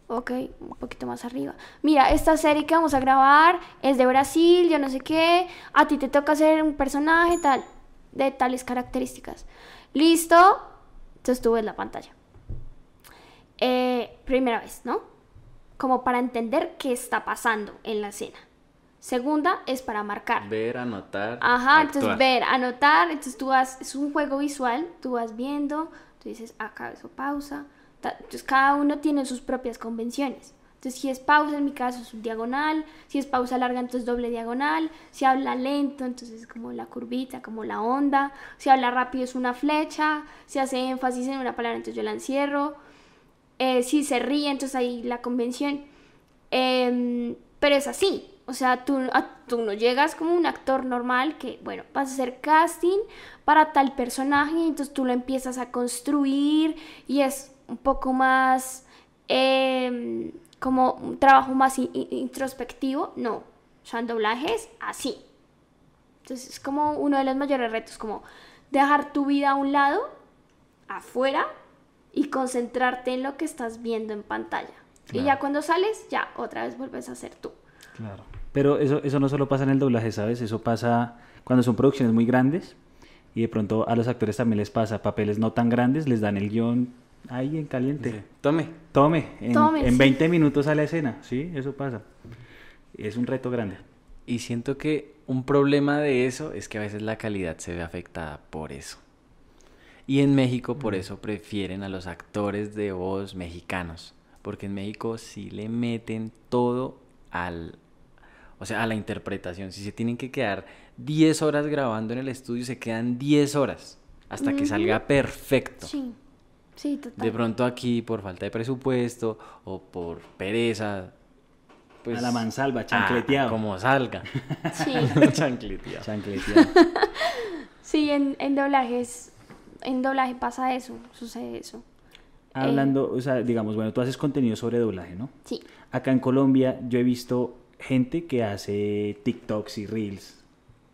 Ok, un poquito más arriba. Mira, esta serie que vamos a grabar es de Brasil, yo no sé qué. A ti te toca hacer un personaje tal, de tales características. ¿Listo? Entonces tú ves la pantalla. Eh, primera vez, ¿no? Como para entender qué está pasando en la escena. Segunda es para marcar. Ver, anotar. Ajá, entonces actuar. ver, anotar, entonces tú vas, es un juego visual, tú vas viendo, tú dices, acá eso pausa, entonces cada uno tiene sus propias convenciones. Entonces si es pausa, en mi caso es un diagonal, si es pausa larga, entonces doble diagonal, si habla lento, entonces es como la curvita, como la onda, si habla rápido es una flecha, si hace énfasis en una palabra, entonces yo la encierro, eh, si se ríe, entonces ahí la convención. Em, pero es así. O sea, tú, a- tú no llegas como un actor normal que, bueno, vas a hacer casting para tal personaje y entonces tú lo empiezas a construir y es un poco más em, como un trabajo más in- in- introspectivo. No, o sea, en doblaje es así. Entonces es como uno de los mayores retos, como dejar tu vida a un lado, afuera, y concentrarte en lo que estás viendo en pantalla. Y ya cuando sales, ya otra vez vuelves a ser tú. Claro. Pero eso, eso no solo pasa en el doblaje, ¿sabes? Eso pasa cuando son producciones muy grandes y de pronto a los actores también les pasa papeles no tan grandes, les dan el guion ahí en caliente. Sí. Tome. Tome, en, Tome, en sí. 20 minutos a la escena, ¿sí? Eso pasa. Es un reto grande. Y siento que un problema de eso es que a veces la calidad se ve afectada por eso. Y en México por eso prefieren a los actores de voz mexicanos, porque en México sí le meten todo al o sea, a la interpretación. Si se tienen que quedar 10 horas grabando en el estudio, se quedan 10 horas hasta que salga perfecto. Sí, sí, total. De pronto aquí por falta de presupuesto o por pereza pues a la mansalva, ah, chancleteado. como salga. Sí, Chancleteado. Chancleteado. sí en, en doblajes, en doblaje pasa eso, sucede eso. Hablando, o sea, digamos, bueno, tú haces contenido sobre doblaje, ¿no? Sí, Acá en Colombia yo he visto gente que hace TikToks y Reels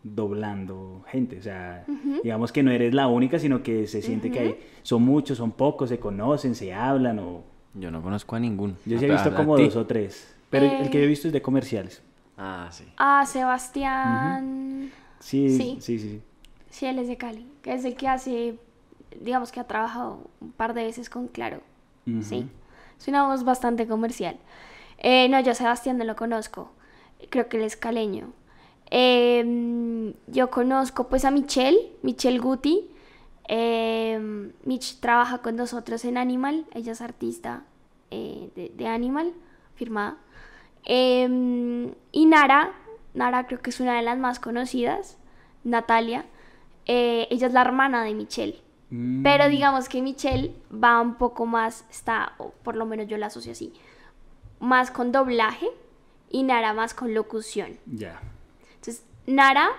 doblando gente, o sea, digamos que no eres la única, sino que se siente que hay, son muchos, son pocos, se conocen, se hablan, o Yo no conozco a ninguno. yo sí he A- visto como dos o tres, pero el que yo he visto es de comerciales. Ah, sí. Ah, Sebastián. Sí, Sí. sí, sí, sí. Sí, él es de Cali, que es el que hace, digamos que ha trabajado un par de veces con Claro. Sí, es una voz bastante comercial. Eh, no, yo a Sebastián no lo conozco, creo que él es caleño. Eh, yo conozco pues a Michelle, Michelle Guti. Eh, Mitch trabaja con nosotros en Animal, ella es artista eh, de, de Animal, firmada. Eh, y Nara, Nara creo que es una de las más conocidas, Natalia. eh, ella es la hermana de Michelle. Mm, Pero digamos que Michelle va un poco más, está, o por lo menos yo la asocio así, más con doblaje y Nara más con locución. Ya. Entonces, Nara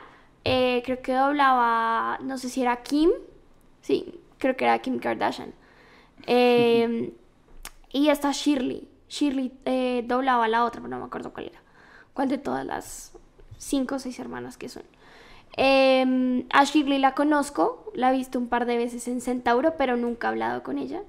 eh, creo que doblaba, no sé si era Kim, sí, creo que era Kim Kardashian. Eh, y esta Shirley, Shirley eh, doblaba a la otra, pero no me acuerdo cuál era. ¿Cuál de todas las cinco o seis hermanas que son? Eh, a Shirley la conozco, la he visto un par de veces en Centauro, pero nunca he hablado con ella.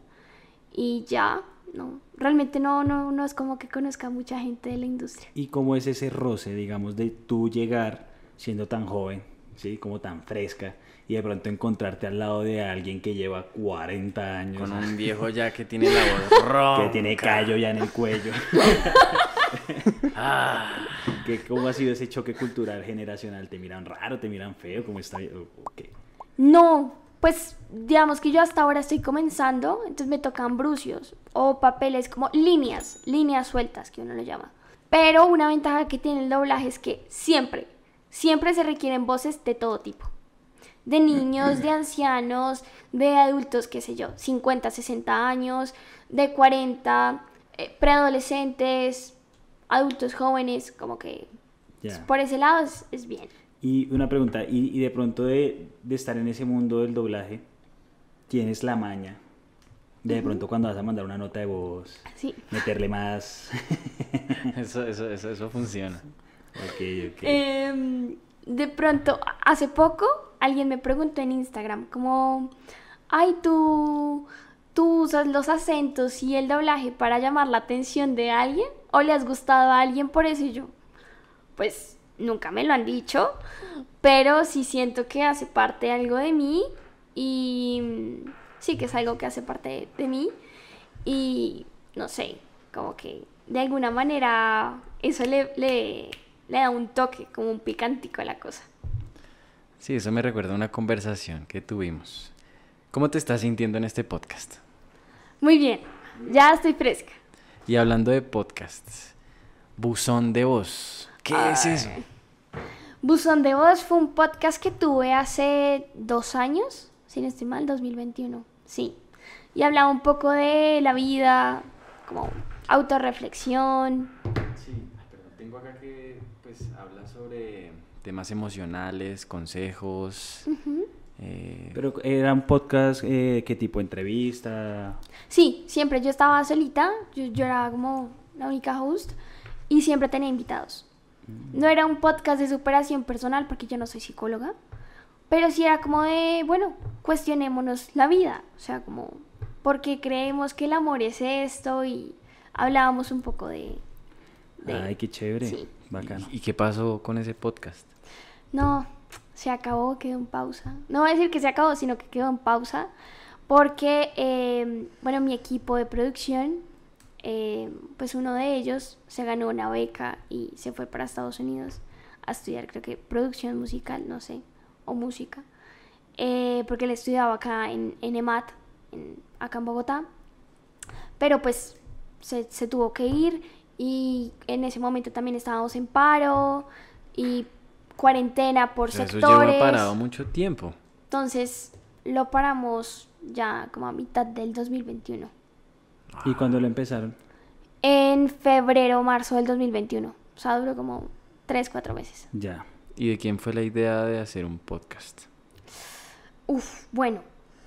Y ya, no, realmente no, no, no es como que conozca a mucha gente de la industria. ¿Y cómo es ese roce, digamos, de tú llegar siendo tan joven, ¿sí? Como tan fresca, y de pronto encontrarte al lado de alguien que lleva 40 años, Con un viejo ya que tiene la voz ronca. que tiene callo ya en el cuello? ¿Qué, ¿Cómo ha sido ese choque cultural generacional? ¿Te miran raro? ¿Te miran feo? ¿Cómo está? ¿O- o qué? No, pues digamos que yo hasta ahora estoy comenzando, entonces me tocan brucios o papeles como líneas, líneas sueltas que uno lo llama. Pero una ventaja que tiene el doblaje es que siempre, siempre se requieren voces de todo tipo. De niños, de ancianos, de adultos, qué sé yo, 50, 60 años, de 40, eh, preadolescentes, adultos jóvenes, como que Ya. por ese lado es, es bien. Y una pregunta, y, y de pronto de, de estar en ese mundo del doblaje, tienes la maña De pronto cuando vas a mandar una nota de voz, Sí. meterle más... Eso, eso, eso, eso funciona. ok, ok. Em, de pronto, hace poco, alguien me preguntó en Instagram, como, ay, tú, tú usas los acentos y el doblaje para llamar la atención de alguien, o le has gustado a alguien por eso y yo, pues nunca me lo han dicho, pero sí siento que hace parte algo de mí y mm, sí que es algo que hace parte de mí y no sé, como que de alguna manera eso le, le, le da un toque, como un picantico a la cosa. Sí, eso me recuerda a una conversación que tuvimos. ¿Cómo te estás sintiendo en este podcast? Muy bien, ya estoy fresca. Y hablando de podcasts, buzón de voz. ¿Qué es eso? Buzón de Voz fue un podcast que tuve hace dos años, si no estoy mal, 2021, sí. Y hablaba un poco de la vida, como autorreflexión. Sí, perdón, tengo acá que pues habla sobre temas emocionales, consejos. Eh, Pero era un podcast, eh, ¿qué tipo? ¿Entrevista? Sí, siempre yo estaba solita, yo, yo era como la única host y siempre tenía invitados. No era un podcast de superación personal porque yo no soy psicóloga, pero sí era como de, bueno, cuestionémonos la vida, o sea, como, ¿por qué creemos que el amor es esto? Y hablábamos un poco de... de- Ay, qué chévere. Sí. Bacano. ¿Y qué pasó con ese podcast? No, se acabó, quedó en pausa. No voy a decir que se acabó, sino que quedó en pausa porque, eh, bueno, mi equipo de producción, eh, pues uno de ellos se ganó una beca y se fue para Estados Unidos a estudiar, creo que producción musical, no sé, o música, eh, porque él estudiaba acá en, en EMAT, en- acá en Bogotá, pero pues se, se tuvo que ir y en ese momento también estábamos en paro y cuarentena por O sea, eso sectores. lleva parado mucho tiempo. Entonces lo paramos ya como a mitad del 2021. ¿Y cuándo lo empezaron? En febrero, marzo del 2021. O sea, duró como 3, 4 meses. Ya. ¿Y de quién fue la idea de hacer un podcast? Uf, bueno.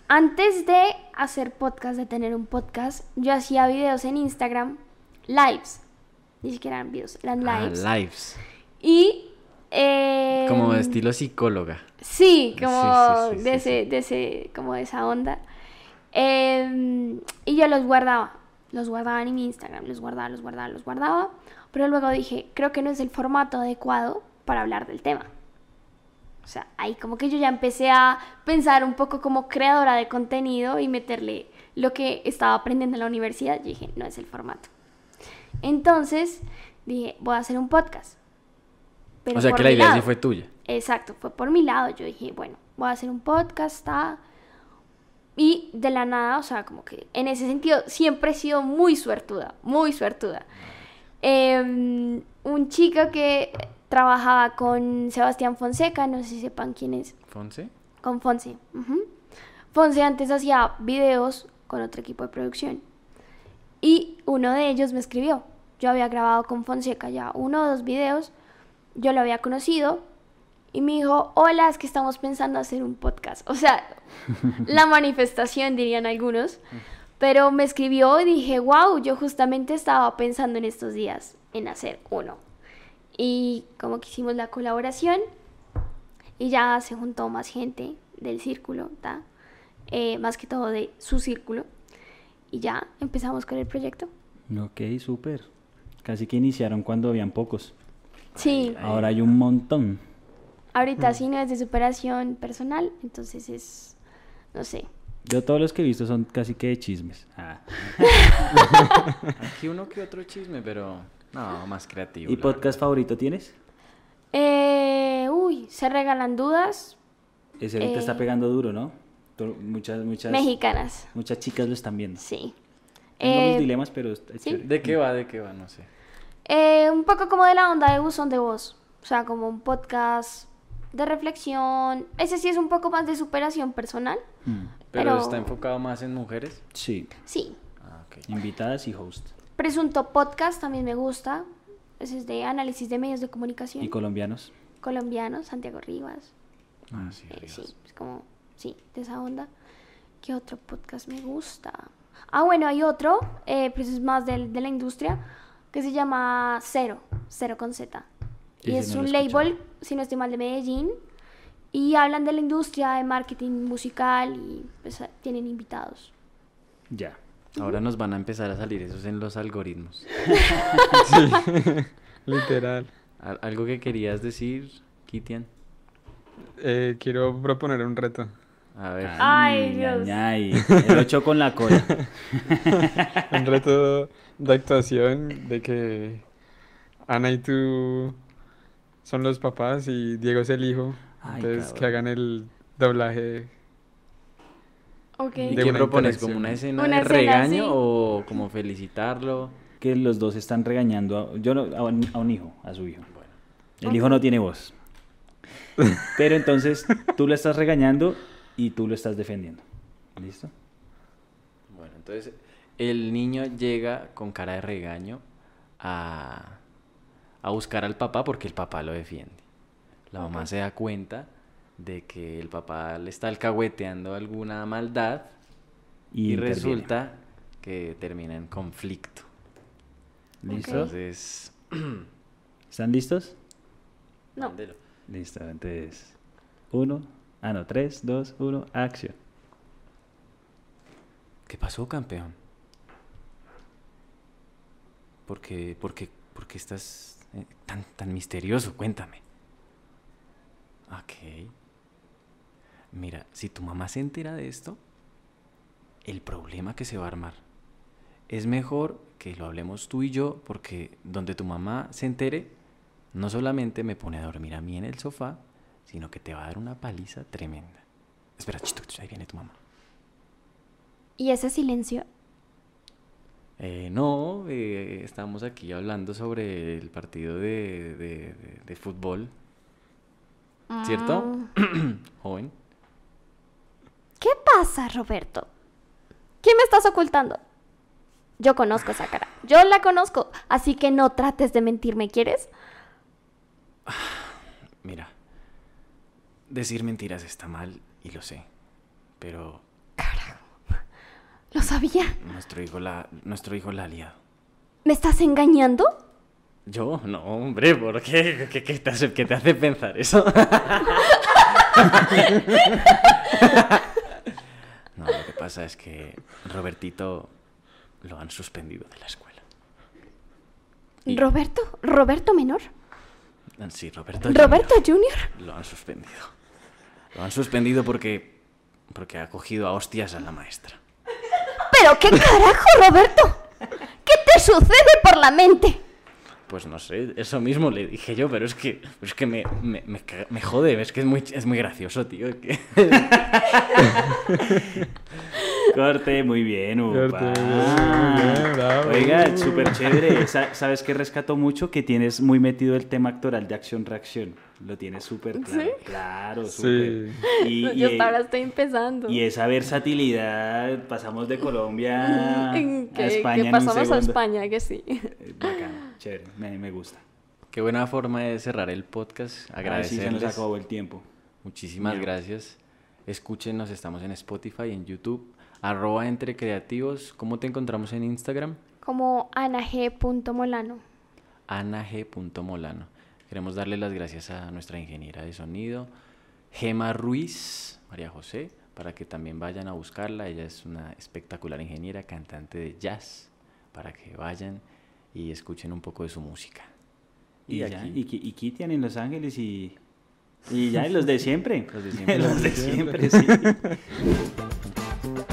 Antes de hacer podcast, de tener un podcast, yo hacía videos en Instagram, lives. Ni siquiera eran videos, eran Ah, lives. lives. y... eh, Como de estilo psicóloga. Sí, como Sí, sí, sí, de, ese, de ese, como de esa onda. Em, y yo los guardaba, los guardaba en mi Instagram, los guardaba, los guardaba, los guardaba. Pero luego dije, creo que no es el formato adecuado para hablar del tema. O sea, ahí como que yo ya empecé a pensar un poco como creadora de contenido y meterle lo que estaba aprendiendo en la universidad. Y dije, no es el formato. Entonces dije, voy a hacer un podcast. Pero o sea que la idea sí fue tuya. Exacto, fue por mi lado. Yo dije, bueno, voy a hacer un podcast, ta. Y de la nada, o sea, como que en ese sentido siempre he sido muy suertuda, muy suertuda. Em, un chico que trabajaba con Sebastián Fonseca, no sé si sepan quién es, ¿Fonse? con Fonse. ujú. Fonse antes hacía videos con otro equipo de producción. Y uno de ellos me escribió. Yo había grabado con Fonseca ya uno o dos videos. Yo lo había conocido. Y me dijo, hola, es que estamos pensando hacer un podcast. O sea, la manifestación, dirían algunos. Pero me escribió y dije, wow, yo justamente estaba pensando en estos días en hacer uno. Y como que hicimos la colaboración y ya se juntó más gente del círculo, ¿ta? Eh, más que todo de su círculo. Y ya empezamos con el proyecto. Ok, súper. Casi que iniciaron cuando habían pocos. Sí, Ahora hay un montón. ahorita sí no es de superación personal, entonces es, no sé. Yo todos los que he visto son casi que de chismes. Ah. Aquí uno que otro chisme, pero no, más creativo. ¿Y podcast favorito tienes? Eh, uy, se regalan dudas Ese ahorita está Eh. pegando duro, ¿no? Muchas, muchas, mexicanas, muchas chicas lo están viendo. sí. Tengo Eh, mis dilemas, pero sí. ¿De qué va? ¿De qué va? No sé. Eh, un poco como de la onda de buzón de voz. O sea, como un podcast de reflexión. Ese sí es un poco más de superación personal. Mm, Pero, Pero- está enfocado más en mujeres. Sí, Sí. Ah, invitadas y host. Presunto podcast también me gusta. Ese es de análisis de medios de comunicación. Y colombianos. Colombianos, Santiago Rivas. Ah, sí, Eh, Rivas. sí, es como, sí, de esa onda. ¿Qué otro podcast me gusta? Ah, bueno, hay otro, eh, pues es más del- de, la industria, que se llama Cero, Cero con Z. Y es no un label, si no estoy mal, de Medellín. Y hablan de la industria, de marketing musical y pues, tienen invitados. Ya. Ahora nos van a empezar a salir esos en los algoritmos. Literal. Al- ¿Algo que querías decir, Kitian? Eh, quiero proponer un reto. A ver. Ay, Dios. ñay. El 8 con la cola. Un reto de actuación de que Ana y tú son los papás y Diego es el hijo. Ay, entonces que hagan el doblaje. Ok. ¿Y qué propones? ¿Como una escena Una de escena, regaño sí. o como felicitarlo? Que los dos están regañando a, yo no- a, un, a un hijo, a su hijo. El hijo no tiene voz. Pero entonces tú lo estás regañando y tú lo estás defendiendo. ¿Listo? Bueno, entonces el niño llega con cara de regaño a, a buscar al papá porque el papá lo defiende. La mamá se da cuenta de que el papá le está alcahueteando alguna maldad y, interviene. resulta que termina en conflicto. ¿Listo? Entonces, ¿Están listos? No. Listo, entonces. Uno. Ah, no, tres, dos, uno, acción. ¿Qué pasó, campeón? ¿Por qué, por qué- por qué estás eh, tan, tan misterioso? Cuéntame. Ok. Mira, si tu mamá se entera de esto, el problema que se va a armar. Es mejor que lo hablemos tú y yo, porque donde tu mamá se entere, no solamente me pone a dormir a mí en el sofá, sino que te va a dar una paliza tremenda. Espera, ahí viene tu mamá. ¿Y ese silencio? Eh, no, eh, estamos aquí hablando sobre el partido de, de- de- de fútbol, ¿cierto? Mm. Joven. ¿Qué pasa, Roberto? ¿Qué me estás ocultando? Yo conozco esa cara. Yo la conozco. Así que no trates de mentirme, ¿quieres? Mira, decir mentiras está mal y lo sé, pero Lo sabía. nuestro hijo la, nuestro hijo la ha liado. ¿Me estás engañando? ¿Yo? No, hombre, ¿por qué? ¿Qué, qué te, hace, qué te hace pensar eso? no, lo que pasa es que Robertito lo han suspendido de la escuela. Y- ¿Roberto? ¿Roberto menor? Sí, Roberto. Junior. ¿Roberto Junior? Lo han suspendido. Lo han suspendido porque, porque ha cogido a hostias a la maestra. ¿Pero qué carajo, Roberto? ¿Qué te sucede por la mente? Pues no sé, eso mismo le dije yo, pero es que, es que me, me, me jode, es que es muy, es muy gracioso, tío. es que- Corte, muy bien, upa. Corte, muy bien, muy bien, bravo. Oiga, súper chévere. Sa- ¿Sabes qué rescato mucho? Que tienes muy metido el tema actoral de acción-reacción. Lo tienes súper claro. ¿Sí? Claro, Sí. súper. Y, Yo y- hasta ahora estoy empezando. y esa versatilidad, pasamos de Colombia a España que en un pasamos a. España, que sí. Eh, Bacano, chévere, me, me gusta. Qué buena forma de cerrar el podcast. Ay, sí, se nos Agradecerles. acabó el tiempo. Muchísimas Mío. gracias. Escúchenos, estamos en Spotify, en YouTube. Arroba entre creativos. ¿Cómo te encontramos en Instagram? Como anag.molano. anag.molano. Queremos darle las gracias a nuestra ingeniera de sonido, Gema Ruiz, María José, para que también vayan a buscarla. Ella es una espectacular ingeniera, cantante de jazz, para que vayan y escuchen un poco de su música. Y, Y ya, aquí- y, y Kitian en Los Ángeles y, y ya, y los de siempre. Los de siempre. los de siempre, sí.